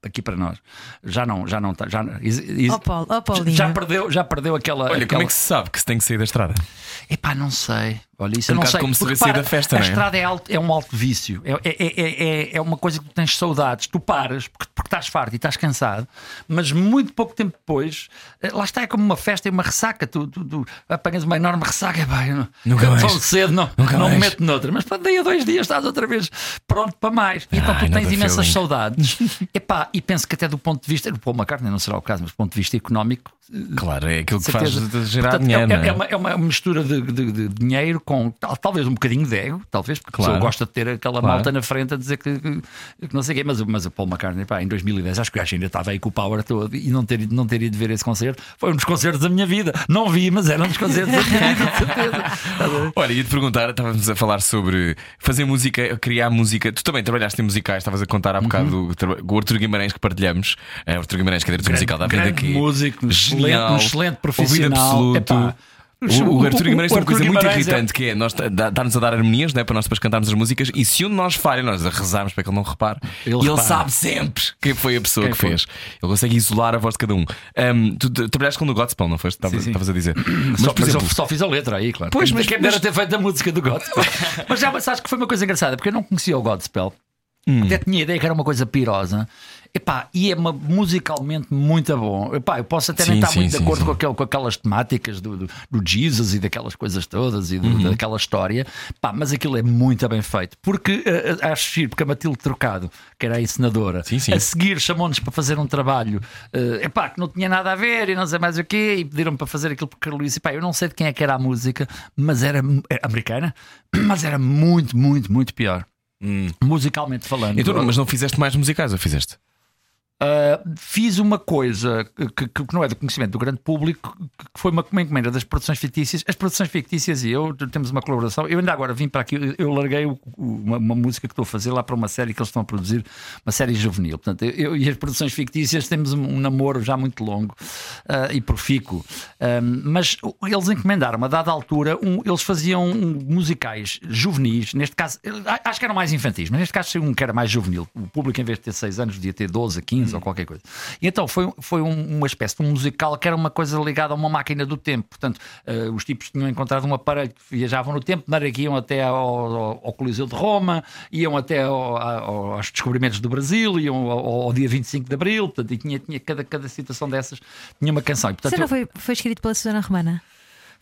Aqui para nós. Já não, já não está. Já, is- is- Ó, Paulo, ó, Paulinho. já perdeu, já perdeu aquela. Olha, como aquela... é que se sabe que se tem que sair da estrada? Epá, não sei. Olha, isso É um eu não sei. como se sair da festa, a não é? estrada é, alto- é um alto vício. É, é, é, é, é uma coisa que tu tens saudades. Tu paras porque, porque estás farto e estás cansado, mas muito pouco tempo depois, eh, lá está, é como uma festa e uma ressaca. Tu, tu, tu apanhas uma enorme ressaca. Não, Nunca mais. Tão cedo não, Nunca não me mais. meto noutra. Mas pá, daí a dois dias estás outra vez pronto para mais. E, então Ai, tu tens imensas feeling. saudades. Epá, e penso que até do ponto de vista, o Paul McCartney não será o caso, mas do ponto de vista económico, Claro, é aquilo que faz gerar Portanto, dinheiro. é, não é é? uma, é uma mistura de, de- de dinheiro com tal- talvez um bocadinho de ego, talvez, porque a Claro. pessoa gosta de ter aquela Claro. malta na frente a dizer que, que- que não sei o quê. Mas, o- mas o Paul McCartney, pá, em 2010, acho que o gajo ainda estava aí com o power todo e não ter, ido- não ter ido ver esse concerto foi um dos concertos da minha vida. Não vi, mas era um dos concertos da minha vida, de certeza. A ver? Olha, ia-te perguntar, estávamos a falar sobre fazer música, criar música. Tu também trabalhaste em musicais, estavas a contar há bocado Uhum. do, o Arthur Guimarães que partilhamos. É, o Arthur Guimarães, que é diretor musical da vida aqui. músico, um excelente- Genial, um excelente Ouvido profissional. absoluto. Epá, O, o Arthur Guimarães o tem uma coisa muito Guimarães é- irritante que é nós dá- dá-nos a dar harmonias né, para nós depois cantarmos as músicas e se um de nós falha, nós a rezarmos para que ele não repare. Ele ele sabe sempre quem foi a pessoa Quem que foi. fez. Ele consegue isolar a voz de cada um. Ahm, tu, tu trabalhaste com o Godspell, não foste? Estavas a dizer. Mas, Só, por mas exemplo, só fiz a letra aí, claro. Pois, mas- quem dera mas- ter feito a música do Godspell. mas já sabes que foi uma coisa engraçada, porque eu não conhecia o Godspell. Hum. Até tinha ideia que era uma coisa pirosa. Epá, e é uma, musicalmente muito bom. Epá, eu posso até nem estar sim, muito de sim, acordo sim. com, aquel- com aquelas temáticas do, do, do Jesus e daquelas coisas todas e do- Uhum. daquela história, Pá, mas aquilo é muito bem feito. Porque eh, acho giro, porque a Matilde Trocado, que era a encenadora, a seguir chamou-nos para fazer um trabalho eh, epá, que não tinha nada a ver e não sei mais o quê, e pediram para fazer aquilo porque Luís, epá, eu não sei de quem é que era a música, mas era é americana, mas era muito, muito, muito pior. Musicalmente falando. então, mas não fizeste mais musicais ou fizeste? Uh, fiz uma coisa que, que- não é do conhecimento do grande público, que foi uma, encomenda das produções fictícias. As produções fictícias e eu temos uma colaboração. Eu ainda agora vim para aqui, eu- larguei o- uma, uma música que estou a fazer lá para uma série que eles estão a produzir, uma série juvenil. Portanto, eu, eu e as produções fictícias temos um, um namoro já muito longo uh, e profícuo. Mas eles encomendaram a dada altura, um- eles faziam musicais juvenis, neste caso, a- acho que eram mais infantis, mas neste caso um que era mais juvenil. O público, em vez de ter 6 anos, devia ter 12, 15 ou qualquer coisa. E então foi, foi um- uma espécie de um musical que era uma coisa ligada a uma máquina do tempo. Portanto, eh, os tipos tinham encontrado um aparelho que viajavam no tempo, maneira que iam até ao, ao- ao Coliseu de Roma, iam até ao- ao- aos descobrimentos do Brasil, iam ao, dia 25 de Abril, portanto, e tinha, tinha cada, cada situação dessas, tinha uma canção. E, portanto, Isso não eu- foi, foi escrito pela Susana Romana?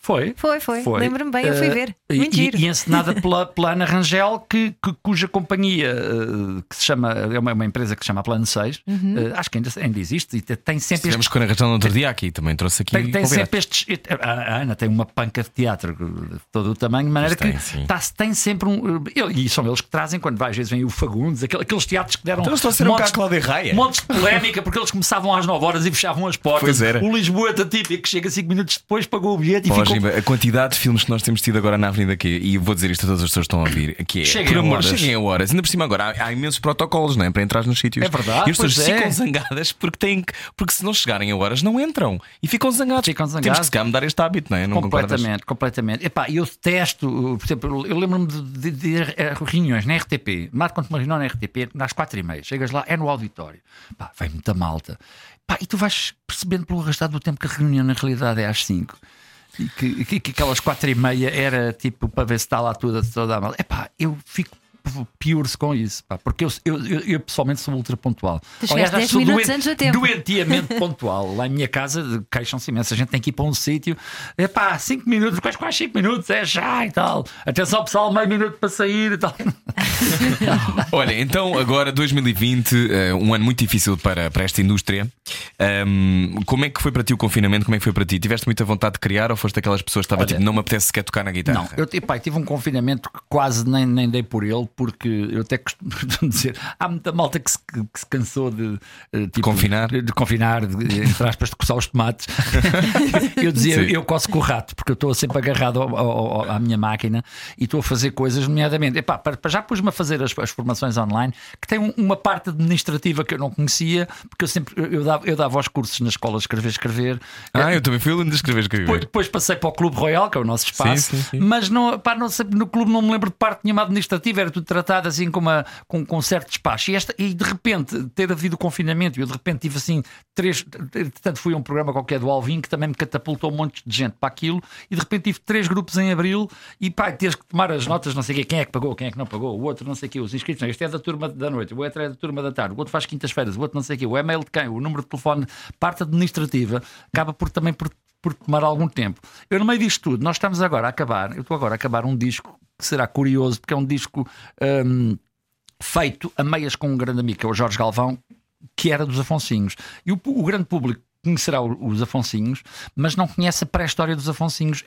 Foi. Foi, foi. Lembro-me bem, eu fui Eh, ver. e- Muito e, giro. e encenada pela, pela Ana Rangel, que, que- cuja companhia eh, que se chama, é uma, uma empresa que se chama Plano 6, Uhum. eh, acho que ainda, ainda existe, e te- tem sempre Tivemos estes. com a Ana Rangel no outro dia aqui, também trouxe aqui. Tem, tem sempre estes. A a Ana tem uma panca de teatro de todo o tamanho, de maneira que tem, sim. tá- tem sempre um. eu- E são eles que trazem, quando vai, às vezes vem o Fagundes, aquele- aqueles teatros que deram. Então eles trouxeram cá montes- a Cláudia Raia. Montes de polémica, porque eles começavam às 9 horas e fechavam as portas. Pois era. O Lisboeta típico que chega 5 minutos depois, pagou o bilhete e Pô, ficou. A quantidade de filmes que nós temos tido agora na Avenida aqui, e vou dizer isto a todas as pessoas que estão a ouvir, que é cheguem por amor, horas. cheguem a horas. Ainda por cima agora há, há imensos protocolos não é? para entrar nos sítios. É verdade. E as pessoas é. ficam zangadas porque têm que, porque se não chegarem a horas não entram e ficam zangados. Ficam zangados. Temos que se mudar este hábito, não é? Não completamente, concordas? completamente. Epá, eu detesto, por exemplo, eu lembro-me de, de, de, reuniões na RTP, Marco quando uma reunião na RTP às quatro e meia, chegas lá, é no auditório. Pá, vem muita malta. Pá, e tu vais percebendo pelo arrastado do tempo que a reunião na realidade é às 5 que, que, que aquelas quatro e meia era tipo para ver se está lá toda, toda a malta. Epá, eu fico pior-se com isso, pá, porque eu, eu, eu, eu pessoalmente sou ultra pontual. Tu chegaste 10 sou minutos antes do tempo. doentiamente pontual. Lá em minha casa queixam-se imenso. A gente tem que ir para um sítio, é pá, 5 minutos, quase quase 5 minutos, é já e tal. Atenção, pessoal, meio minuto para sair e tal. Olha, então agora 2020, eh, um ano muito difícil para, para esta indústria. Ahm, como é que foi para ti o confinamento? Como é que foi para ti? Tiveste muita vontade de criar ou foste daquelas pessoas que estava Olha, tipo, não me apetece sequer tocar na guitarra? Não, eu tive um confinamento que quase nem, nem dei por ele, porque eu até costumo dizer, há muita malta que se, que se cansou de, eh, tipo, Confinar? de, confinar, de, entre aspas, de coçar os tomates. eu dizia, Sim. eu coço com o rato, porque eu estou sempre agarrado ao- ao- ao- à minha máquina e estou a fazer coisas, nomeadamente, epá, para, para já pus-me a fazer as, as formações online, que tem um- uma parte administrativa que eu não conhecia, porque eu sempre eu dava, eu dava os cursos na escola de escrever, escrever. Ah, eu também fui aluno de escrever, escrever. Depois, depois passei para o Clube Royal, que é o nosso espaço, Sim, sim, sim. mas não, pá, não sei, no clube não me lembro de parte nenhuma administrativa, era tudo tratado assim com, uma, com, com um certo despacho. E, esta, e de repente, ter havido o confinamento, eu de repente tive assim três. Portanto, fui a um programa qualquer do Alvin que também me catapultou um monte de gente para aquilo, e de repente tive três grupos em abril, e pá, teres que tomar as notas, não sei quem é que pagou, quem é que não pagou, o outro não sei o quê, os inscritos, este é da turma da noite, o outro é da turma da tarde, o outro faz quintas-feiras, o outro não sei o quê, o e-mail de quem, o número de telefone, parte administrativa, acaba por também por por tomar algum tempo. Eu, no meio disto tudo, nós estamos agora a acabar, eu estou agora a acabar um disco que será curioso, porque é um disco hum, feito a meias com um grande amigo, que é o Jorge Galvão, que era dos Afonsinhos. E o, o grande público conhecerá o- os Afonsinhos, mas não conhece a pré-história dos Afonsinhos.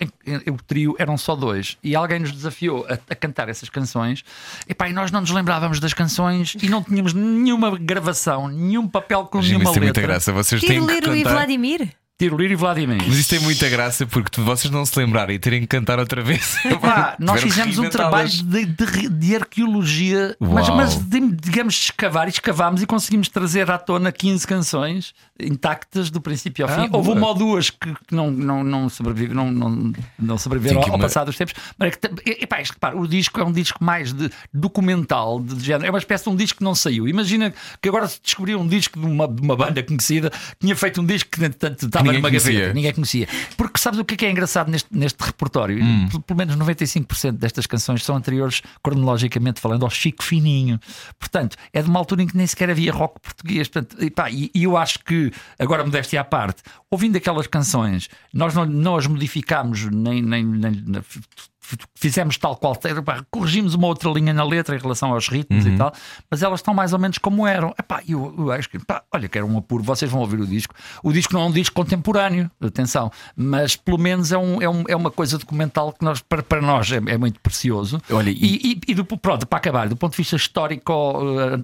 O trio eram só dois. E alguém nos desafiou a, a cantar essas canções. Epá, e nós não nos lembrávamos das canções e não tínhamos nenhuma gravação, nenhum papel com Imagina, nenhuma tem muita letra. graça. Vocês têm que Tiroliro e cantar. Vladimir. Tiro Lírio e Vladimir. Mas isso tem muita graça porque tu- vocês não se lembrarem e terem que cantar outra vez. Pá, nós que fizemos um trabalho de, de- de arqueologia, mas, Uau. mas de- digamos de escavar e escavámos e conseguimos trazer à tona 15 canções intactas do princípio ao Ah, fim. Houve boa. uma ou duas que, que não, não, não, sobrevive, não, não, não sobreviveram que ao, ao uma- passar dos tempos. Mas é que, epá, isto, repara, o disco é um disco mais de documental, de, género. É uma espécie de um disco que não saiu. Imagina que agora se descobriu um disco de uma, de uma banda conhecida, tinha feito um disco que, entretanto, estava ninguém numa conhecia. gaveta. Ninguém conhecia. Porque sabes o que é, que é engraçado neste, neste repertório? Hum. Pelo- menos 95% destas canções são anteriores, cronologicamente falando, ao Chico Fininho. Portanto, é de uma altura em que nem sequer havia rock português. Portanto, e, pá, e- e eu acho que, agora modéstia à parte, ouvindo aquelas canções, nós não, não as modificámos, nem, nem, nem- fizemos tal qual, corrigimos uma outra linha na letra em relação aos ritmos Uhum. e tal, mas elas estão mais ou menos como eram. Epá, eu, eu acho que, pá, olha, que era um apuro, vocês vão ouvir o disco. O disco não é um disco contemporâneo, atenção, mas pelo menos é, um, é, um- é uma coisa documental que nós, para, para nós é, é muito precioso. Olha, e- e, e, do, pronto, para acabar, do ponto de vista histórico,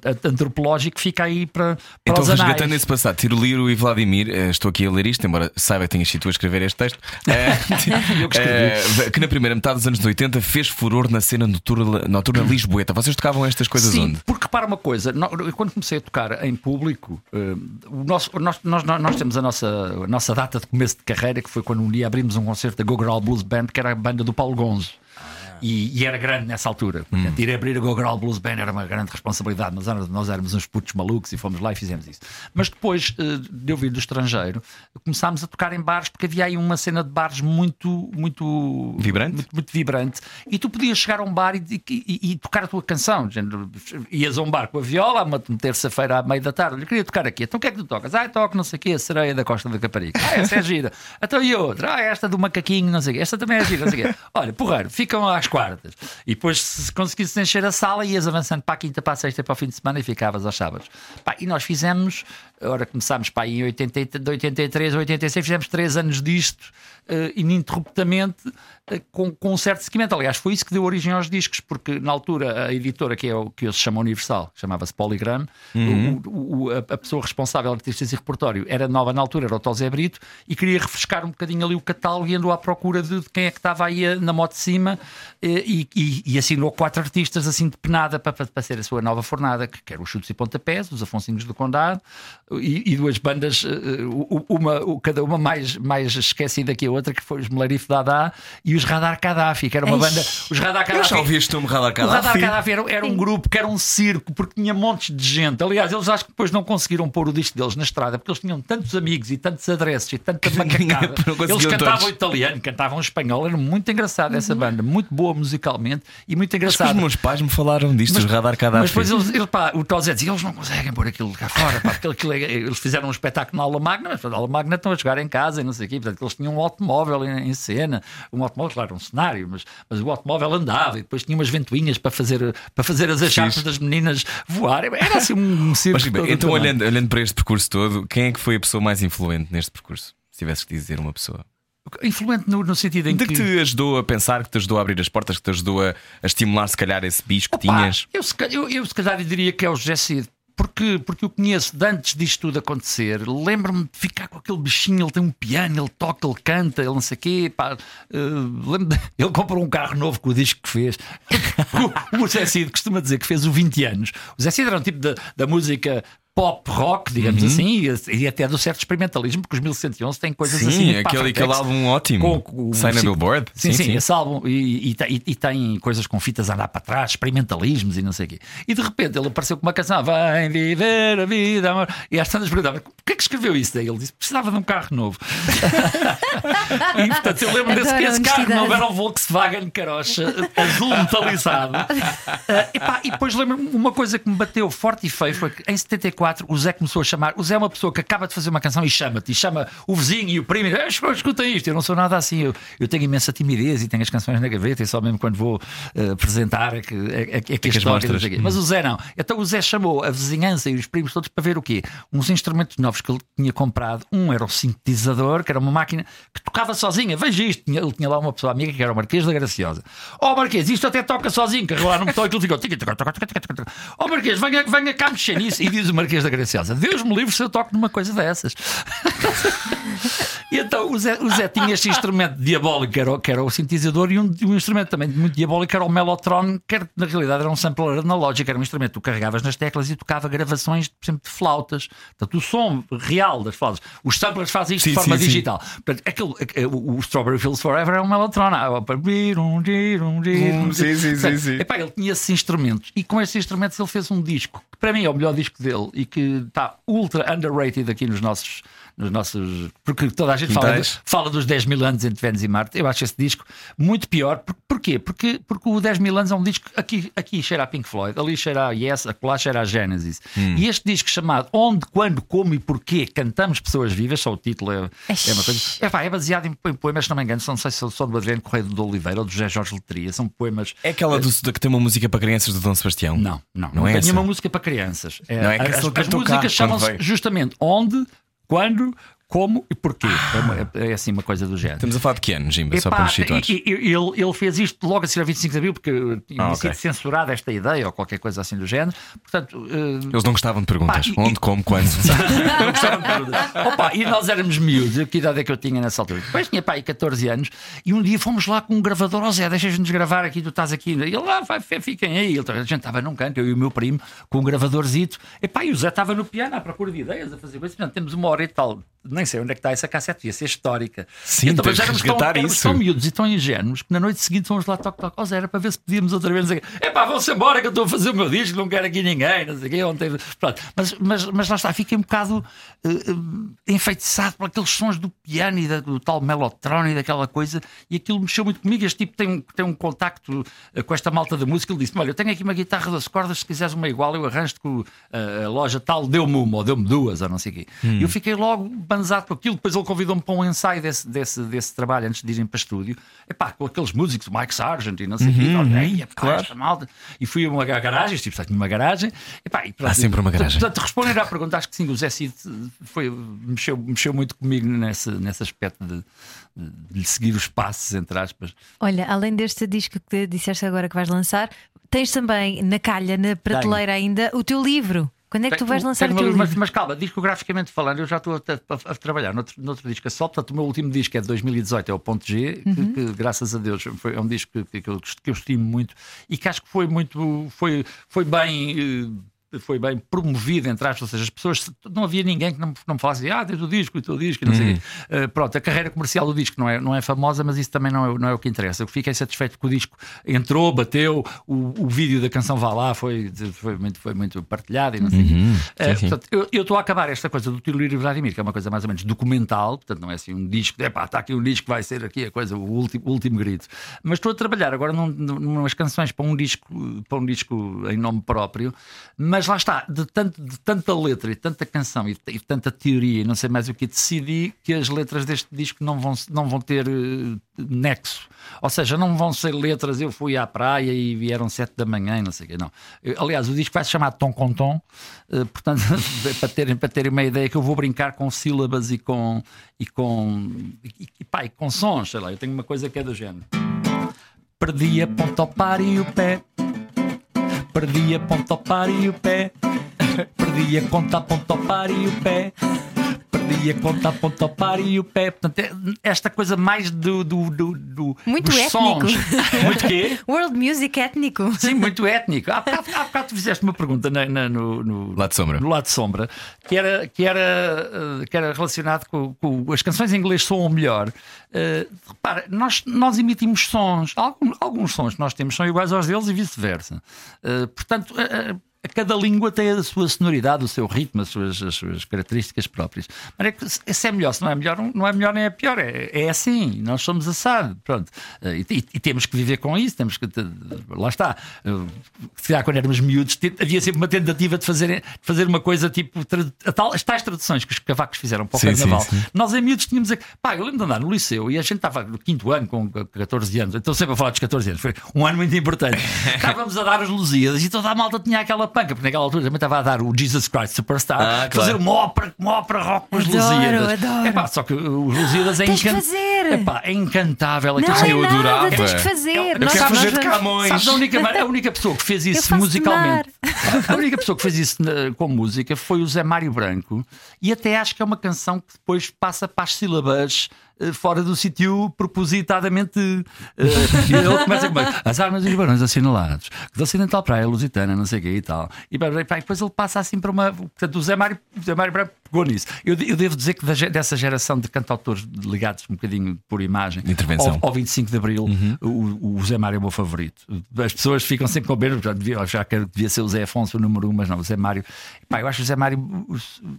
eh, antropológico, fica aí para, para Então, os anais. resgatando esse passado, Tiroliro e Vladimir, eh, estou aqui a ler isto, embora saiba que tenhas sido tu a escrever este texto, eh, Eu que escrevi. eh, que na primeira metade dos anos 80 fez furor na cena noturna, noturna lisboeta. Vocês tocavam estas coisas Sim, onde? porque repara uma coisa, quando comecei a tocar em público, eh, o nosso- nós, nós, nós, temos a nossa, a nossa data de começo de carreira, que foi quando um dia abrimos um concerto da Go Girl Blues Band, que era a banda do Paulo Gonzo. E, e era grande nessa altura. Portanto, ir abrir a Go Girl Blues Band era uma grande responsabilidade. Éramos- nós éramos uns putos malucos e fomos lá e fizemos isso. Mas depois eh, de eu vir do estrangeiro, começámos a tocar em bares, porque havia aí uma cena de bares muito, muito Vibrante? muito, muito vibrante. E tu podias chegar a um bar e, e- e tocar a tua canção. Género, Ias a um bar com a viola, uma terça-feira à meia da tarde. Eu queria tocar aqui. Então o que é que tu tocas? Ah, toco não sei o quê, a sereia da Costa da Caparica. Ah, essa é gira. Então e outra? Ah, esta do macaquinho, não sei o quê. Esta também é gira, não sei o quê. Olha, porreiro, ficam às quartas. E depois, se conseguisses encher a sala, ias avançando para a quinta, para a sexta, para o fim de semana e ficavas aos sábados. Pá, e nós fizemos, agora começámos para em 80, de 83 a 86, fizemos três anos disto, ininterruptamente, eh, com, com um certo seguimento. Aliás, foi isso que deu origem aos discos, porque na altura a editora, que é o que hoje se chama Universal, chamava-se Polygram, o- o- o- a, pessoa responsável, artistas e repertório, era nova na altura, era o Tosé Brito, e queria refrescar um bocadinho ali o catálogo e andou à procura de, de quem é que estava aí eh, na moto de cima eh, e, e, e assinou quatro artistas assim de penada para, para, ser a sua nova fornada, que, era os Chutes e Pontapés, os Afonsinhos do Condado e, e duas bandas, eh, uma, cada uma mais, mais esquecida que a outra, que foi os Melarif Dada e os Radar Gaddafi, que era uma banda. Os Radar Eu já Gaddafi. ouvi este nome Radar O Radar Gaddafi. Gaddafi era, era um grupo que era um circo, porque tinha montes de gente. Aliás, eles acho que depois não conseguiram pôr o disco deles na estrada, porque eles tinham tantos amigos e tantos adresses e tanta macacada. Eles cantavam todos. italiano, cantavam espanhol. Era muito engraçado Uhum. essa banda, muito boa musicalmente e muito Mas que os engraçada. meus pais me falaram disto, os Radar Gaddafi. Mas depois eles, eles, pá, o Tosé dizia, eles não conseguem pôr aquilo cá fora, pá, porque aquilo é- eles fizeram um espetáculo na aula magna, mas a aula magna estão a jogar em casa e não sei o quê, portanto eles tinham um automóvel em, em cena, um automóvel, claro, um cenário, mas, mas o automóvel andava e depois tinha umas ventoinhas para fazer, para fazer as achatas Fixe. das meninas voarem, era assim um circo. Mas, então, olhando, olhando para este percurso todo, quem é que foi a pessoa mais influente neste percurso? Se tivesse que dizer uma pessoa. Influente no, no sentido em De que. que te ajudou a pensar, que te ajudou a abrir as portas, que te ajudou a, a estimular, se calhar, esse bicho que Opa, tinhas? Eu, se calhar- eu, eu se calhar diria que é o José Cid, porque porque, eu conheço de antes disto tudo acontecer. Lembro-me de ficar com aquele bichinho. Ele tem um piano, ele toca, ele canta, ele não sei o quê. Pá, uh, ele comprou um carro novo com o disco que fez. o, o Zé Cid costuma dizer que fez o 20 anos. O Zé Cid era um tipo da música pop rock, digamos uhum. assim, e, até do certo experimentalismo, porque os 1111 têm coisas sim, assim. Aquele, aquele álbum ótimo. Com, Sai na Billboard. Sim, sim, sim, esse álbum. E, e, e, tem coisas com fitas a andar para trás, experimentalismos e não sei o quê. E de repente ele apareceu com uma canção, Vem viver a vida, amor. E às tantas perguntava, porquê é que escreveu isso daí? Ele disse, precisava de um carro novo. e portanto eu lembro desse que esse carro não era um Volkswagen carocha azul metalizado. Uh, epá, e depois lembro-me uma coisa que me bateu forte e feio foi que em 74 o Zé começou a chamar. O Zé é uma pessoa que acaba de fazer uma canção e chama-te, e chama o vizinho e o primo, e diz, escuta isto. Eu não sou nada assim, eu, eu tenho imensa timidez e tenho as canções na gaveta, e só mesmo quando vou uh, apresentar é que, é, é, que as mostras. Mas o Zé não. Então o Zé chamou a vizinhança e os primos todos para ver o quê? Uns instrumentos novos que ele tinha comprado. Um era o sintetizador, que era uma máquina que tocava sozinha. Veja isto. Ele tinha lá uma pessoa amiga que era o Marquês da Graciosa. Ó oh, Marquês, isto até toca sozinho, que lá não me toca, aquilo ficou. Ó oh, Marquês, venha, venha cá mexer nisso. E diz o Marquês Marquês da Graciosa. Deus me livre se eu toco numa coisa dessas. e então o Zé, o Zé, tinha este instrumento diabólico, que era, que era o sintetizador, e um, um, instrumento também muito diabólico, que era o Mellotron, que era, na realidade era um sampler analógico, era um instrumento que tu carregavas nas teclas e tocava gravações, por exemplo, de flautas. Portanto, o som real das flautas. Os samplers fazem isto sim, de forma sim, digital. Sim. Portanto, aquele, o, o Strawberry Fields Forever é um Mellotron. Sim, sim, sim. sim. Epá, ele tinha esses instrumentos e com esses instrumentos ele fez um disco que para mim é o melhor disco dele e que está ultra underrated aqui nos nossos nos nossos. Porque toda a gente fala, fala, dos 10 mil anos entre Vênus e Marte. Eu acho esse disco muito pior. Por, porquê? Porque, porque o 10 mil anos é um disco. Aqui, aqui cheira a Pink Floyd, ali cheira a Yes, lá cheira a Genesis. Hum. E este disco chamado Onde, Quando, Como e Porquê Cantamos Pessoas Vivas, só o título é, é uma coisa. É, pá, é baseado em, em, poemas, não me engano, não sei se são do Adriano Correio do Oliveira ou do José Jorge Letria. São poemas. É aquela do, que tem uma música para crianças do Dom Sebastião? Não, não. Não, não é tem uma música para crianças. É, não é as, as músicas chamam-se justamente Onde, Quando, como e porquê. É, uma, é, é, assim uma coisa do género. Estamos a falar de que ano, Jimba? Só para nos situar. Ele, ele fez isto logo a seguir a 25 de Abril, porque tinha ah, okay. sido censurada esta ideia ou qualquer coisa assim do género. Portanto, uh... Eles não gostavam de perguntas. Pá, Onde, e... como, quando? não gostavam de perguntas. Opa, e nós éramos miúdos. Que idade é que eu tinha nessa altura? Depois tinha pá, 14 anos. E um dia fomos lá com um gravador. Ó oh, Zé, deixas-nos gravar aqui, tu estás aqui. E ele lá, ah, vai, fiquem aí. Ele, a gente estava num canto, eu e o meu primo, com um gravadorzito. E pá, e o Zé estava no piano à procura de ideias, a fazer coisas. Portanto, temos uma hora e tal. Nem sei onde é que está essa cassete, ia ser histórica. Sim, então, mas éramos tão, éramos tão miúdos e tão ingênuos que na noite seguinte fomos lá toque toque. Oh, era para ver se podíamos outra vez. É pá, vão-se embora que eu estou a fazer o meu disco, não quero aqui ninguém, não sei o quê. Ontem... Pronto. Mas, mas, mas lá está, fiquei um bocado uh, enfeitiçado por aqueles sons do piano e da, do tal melotron e daquela coisa, e aquilo mexeu muito comigo. Este tipo tem, tem um contacto uh, com esta malta da música. Ele disse: Olha, eu tenho aqui uma guitarra das cordas, se quiseres uma igual, eu arranjo-te com uh, a loja tal, deu-me uma ou deu-me duas, ou não sei o quê. Hum. E eu fiquei logo banzado com aquilo. Depois ele convidou-me para um ensaio desse, desse, desse trabalho antes de irem para estúdio. Epá, com aqueles músicos, Mike Sargent e não sei o uhum, quê. Uhum, claro. malta. E fui a uma garagem, tipo, tinha uma garagem. Epá, e pronto, Há sempre uma garagem. Portanto, responder à pergunta, acho que sim, o Zé Cid foi, mexeu, mexeu muito comigo nesse, nesse aspecto de, de lhe seguir os passos, entre aspas. Olha, além deste disco que disseste agora que vais lançar, tens também na calha, na prateleira Tenho. ainda, o teu livro. Quando é que tu vais lançar o teu mas, mas, calma, discograficamente falando, eu já estou a, a, a trabalhar noutro, noutro disco a sol. Portanto, o meu último disco é de 2018, é o Ponto G, uhum. que, que, graças a Deus foi, é um disco que, que, eu, que eu estimo muito e que acho que foi muito, foi, foi bem. Foi bem promovido, entre aspas, ou seja, as pessoas, não havia ninguém que não, não me falasse, ah, tens o disco e o disco, e não sei o quê. Uh, pronto, a carreira comercial do disco não é, não é famosa, mas isso também não é, não é o que interessa. Eu fiquei satisfeito que o disco entrou, bateu, o, o vídeo da canção Vá Lá foi, foi, muito, foi muito partilhado e não sei uhum. Uh, portanto, eu estou a acabar esta coisa do Tilírio Vladimir, que é uma coisa mais ou menos documental, portanto, não é assim um disco, epá, está aqui um disco que vai ser aqui a coisa, o último, o último grito. Mas estou a trabalhar agora num, numas canções para um disco, para um disco em nome próprio, mas lá está, de tanto, de tanta letra e tanta canção e, e, tanta teoria e não sei mais o que, decidi que as letras deste disco não vão, não vão ter uh, nexo. Ou seja, não vão ser letras, eu fui à praia e vieram sete da manhã, não sei o quê, não. aliás, o disco vai se chamar Tom com Tom, uh, portanto, para, terem, para terem uma ideia que eu vou brincar com sílabas e com, e com, e, e, pá, e com sons, sei lá, eu tenho uma coisa que é do género. Perdi a ponta ao par e o pé Perdi a ponta ao par e o pé perdi a conta, a ponta, ao par e o pé. Perdi a conta, a ponta, ao par e o pé. Portanto, é esta coisa mais do. do, do, do Muito dos étnico. sons. Muito quê? World Music étnico. Sim, muito étnico. Há bocado, há bocado tu fizeste uma pergunta na- na- no, no- Lado de sombra. no lado de sombra que era, que era, eh, que era relacionado com, com as canções em inglês soam melhor. Eh, repara, nós, nós emitimos sons, alguns, alguns sons que nós temos são iguais aos deles e vice-versa. Eh, portanto, a cada língua tem a sua sonoridade, o seu ritmo, as suas, as suas características próprias. Mas é que se é melhor, se não é melhor, não é melhor nem é pior. É, é assim, nós somos assado. Pronto. Eh, E, e- e temos que viver com isso, temos que. Lá está. Eh, Se calhar quando éramos miúdos, havia sempre uma tentativa de fazer, de fazer uma coisa tipo tal- as tais traduções que os cavacos fizeram para o Sim, sim, carnaval. sim. Nós em miúdos tínhamos. a- Pá, eu lembro de andar no liceu e a gente estava no quinto ano com 14 anos. Estou sempre a falar dos 14 anos. Foi um ano muito importante. Estávamos a dar os Lusíadas e toda a malta tinha aquela panca, porque naquela altura também estava a dar o Jesus Christ Superstar, Ah, claro. fazer uma ópera, uma ópera rock com os Lusíadas. adoro. Epá, só que os Lusíadas é, Tens que encan- fazer. Epá, é encantável. Não Aquilo é eu nada, adorava. tens que fazer. Eu Nós- quero nós fazer de Camões. Sabes, a única, a única pessoa que fez isso musicalmente, a única pessoa que fez isso na- com música foi o Zé Mário Branco, e até acho que é uma canção que depois passa para as sílabas fora do sítio propositadamente. eh, e ele começa com as armas dos barões assinalados, da Ocidental Praia Lusitana, não sei o quê e tal. E depois ele passa assim para uma. Portanto, o Zé Mário, o Zé Mário Branco pegou nisso. Eu, eu devo dizer que dessa geração de cantautores ligados um bocadinho por imagem Intervenção. ao, ao 25 de Abril, o, o Zé Mário é o meu favorito. As pessoas ficam sempre com medo, já devia, já que devia ser o Zé Afonso o número um, mas não, o Zé Mário. Pá, eu acho o Zé Mário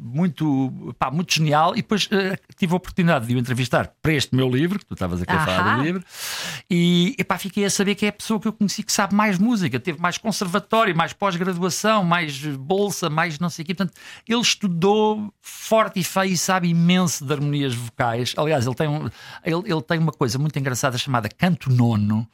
muito, pá, muito genial. E depois eh, tive a oportunidade de o entrevistar para este meu livro, que tu estavas aqui a falar do livro, e epá, fiquei a saber que é a pessoa que eu conheci que sabe mais música, teve mais conservatório, mais pós-graduação, mais bolsa, mais não sei o quê. Portanto, ele estudou forte e feio e sabe imenso de harmonias vocais. Aliás, ele tem, um, ele, ele tem uma coisa muito engraçada chamada canto nono,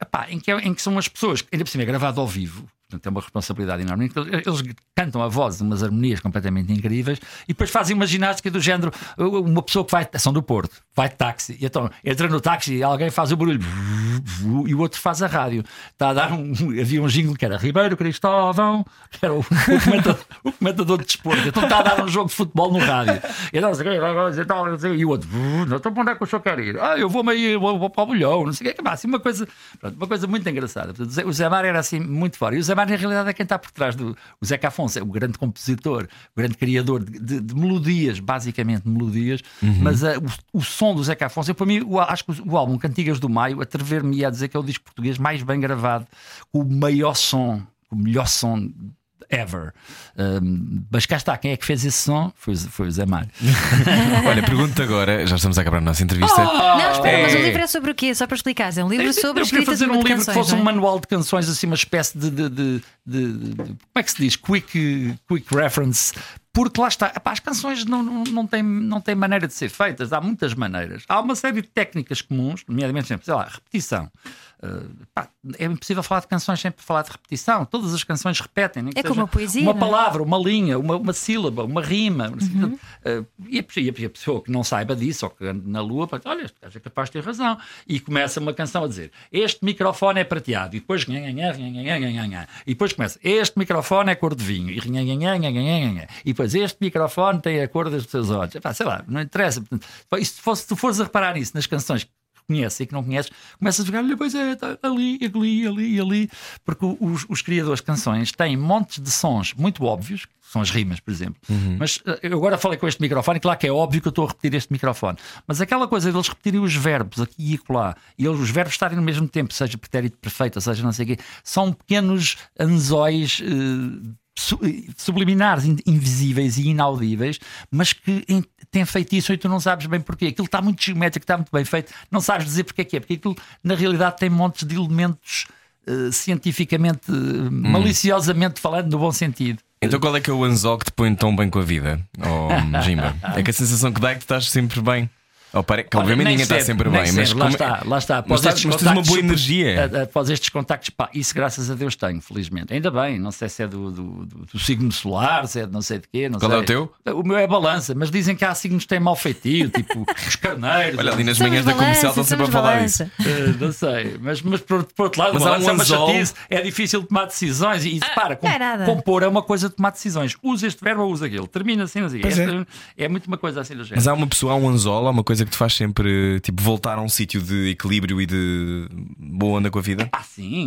epá, em, que é- em que são as pessoas, ainda por cima é gravado ao vivo. Portanto, é uma responsabilidade enorme. Eles cantam a voz umas harmonias completamente incríveis e depois fazem uma ginástica do género. Uma pessoa que vai, são do Porto, vai de táxi, e então entra no táxi e alguém faz o barulho e o outro faz a rádio. Está a dar um. Havia um jingle que era Ribeiro Cristóvão, que era o, o comentador, o comentador de desporto. Então está a dar um jogo de futebol no rádio. E, então, quê, e o outro, não estou onde é que o senhor quer ir? Ah, eu vou meio, vou, vou para o bolhão, não sei o quê. Assim, uma, coisa, uma coisa muito engraçada. Portanto, o Zé- Mário era assim muito fora. E o Zé Mário, na realidade, é quem está por trás do. O Zeca Afonso é o grande compositor, o grande criador de, de- de melodias, basicamente melodias. Mas ah, o, o som do Zeca Afonso, eu, para mim, o- acho que o, o álbum Cantigas do Maio, atrever-me a dizer que é o disco português mais bem gravado, com o maior som, com o melhor som. Ever. Um, mas cá está, quem é que fez esse som? Foi, o- foi o Zé Mário. Olha, pergunto agora, já estamos a acabar a nossa entrevista. Não, espera, mas o É. livro é sobre o quê? Só para explicar. É um livro sobre eu queria fazer um livro canções, que fosse não um é? manual de canções, assim, uma espécie de. de- de- de- de- como é que se diz? Quick, quick reference. Porque lá está, Epá, as canções não, não, não, têm, não têm maneira de ser feitas, há muitas maneiras. Há uma série de técnicas comuns, nomeadamente, sempre, sei lá, repetição. Uh, pá, é impossível falar de canções sem falar de repetição. Todas as canções repetem. É como a poesia, Uma é? palavra, uma linha, uma, uma sílaba, uma rima. Uhum. Uh, e, a, e a- pessoa que não saiba disso, ou que ande na lua, olha, este gajo é capaz de ter razão. E começa uma canção a dizer: Este microfone é prateado. E depois, e depois começa: Este microfone é cor de vinho. E, e depois, Este microfone tem a cor dos teus olhos. Epá, sei lá, não interessa. Portanto, e se, tu fores a reparar nisso nas canções conheces e que não conheces, começas a jogar, olha, pois é, tá ali, ali, ali, ali. Porque os, os criadores de canções têm montes de sons muito óbvios, que são as rimas, por exemplo. Mas eh, eu agora falei com este microfone, claro que é óbvio que eu estou a repetir este microfone. Mas aquela coisa deles repetirem os verbos aqui e acolá, e eles, os verbos estarem no mesmo tempo, seja pretérito perfeito, ou seja, não sei o quê, são pequenos anzóis. su- subliminares, in- invisíveis e inaudíveis, mas que têm feito isso e tu não sabes bem porquê. Aquilo está muito geométrico, está muito bem feito, não sabes dizer porque é que é, porque aquilo na realidade tem montes de elementos eh, cientificamente, eh, maliciosamente falando, no bom sentido. Então qual é que é o anzol que te põe tão bem com a vida? Oh, Jimba? É que a sensação que dá é que tu estás sempre bem. Oh, pare... que obviamente ninguém está sempre, sempre nem bem, mas sempre. lá como- está, lá está. Mas Após estás- estes mas tens uma contactos boa energia. Após estes contactos, pá, isso graças a Deus tenho, felizmente. Ainda bem, não sei se é do, do, do- do signo solar, se é de não sei de quê. Não Qual sei. é o teu? O meu é balança, mas dizem que há signos que têm mau feitio, tipo os carneiros. Olha, ali nas Somos manhãs da comercial balança, estão sempre a falar balança. disso. Eh, não sei, mas, mas por, por outro lado, Mas balanço um é uma chatice, é difícil tomar decisões. E para, é nada. compor é uma coisa de tomar decisões. Usa este verbo ou usa aquele. Termina assim, assim. É. É. muito uma coisa assim do género. Mas há uma pessoa, há um anzol, há uma coisa que te faz sempre tipo, voltar a um sítio de equilíbrio e de boa onda com a vida. Ah, sim,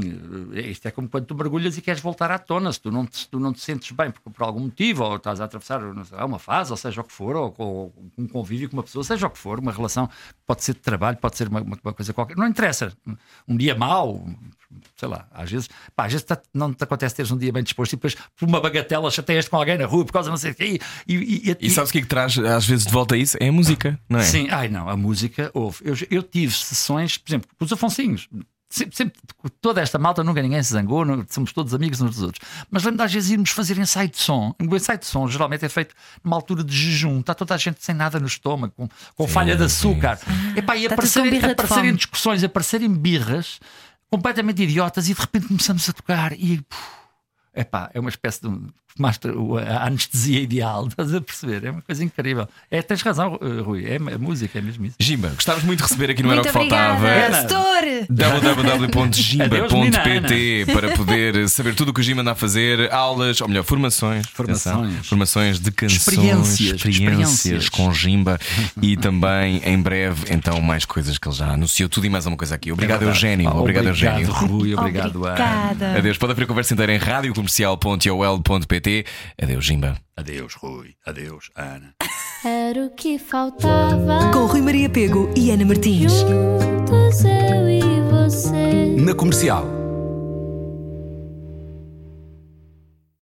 isto é como quando tu mergulhas e queres voltar à tona. Se tu não te, tu não te sentes bem por, por algum motivo, ou estás a atravessar sei, uma fase, ou seja o que for, ou, ou um convívio com uma pessoa, seja o que for, uma relação, pode ser de trabalho, pode ser uma- uma coisa qualquer, não interessa. Um dia mau, sei lá, às vezes, pá, às vezes tá- não te acontece teres um dia bem disposto e depois por uma bagatela chateias com alguém na rua por causa de não sei o quê. E, e, e- E sabes o que é que traz às vezes de volta a isso? É a música, não é? Sim, ai não, a música houve. Eu, eu tive sessões, por exemplo, com os Afonsinhos. Sempre, sempre- toda esta malta, nunca ninguém se zangou, não- somos todos amigos uns dos outros. Mas lembro de às vezes irmos fazer ensaio de som. O ensaio de som geralmente é feito numa altura de jejum, está toda a gente sem nada no estômago, com, com falha de açúcar. Epá, e aparecerem, aparecerem discussões, aparecerem birras completamente idiotas e de repente começamos a tocar e. puf, Epá, é uma espécie de a anestesia ideal, estás a perceber? É uma coisa incrível. É, tens razão, eh, Rui, é a música, é mesmo isso. Gimba, gostávamos muito de receber aqui no Era o que Faltava. Ana. Www.gimba.pt para poder saber tudo o que o Gimba anda a fazer, aulas, ou melhor, formações, Formações. atenção, formações de canções, Experiências, experiências experiências. com Gimba e também em breve, então, mais coisas que ele já anunciou, tudo e mais alguma coisa aqui. Obrigado, É. Eugénio. Pá, Obrigado, Eugénio. Rui, obrigado, Ana. Obrigada. Adeus. Pode abrir a conversa inteira em radiocomercial.ol.pt. Adeus, Gimba. Adeus, Rui. Adeus, Ana. Era o que faltava. Com Rui Maria Pego e Ana Martins. Juntos eu e você. Na comercial.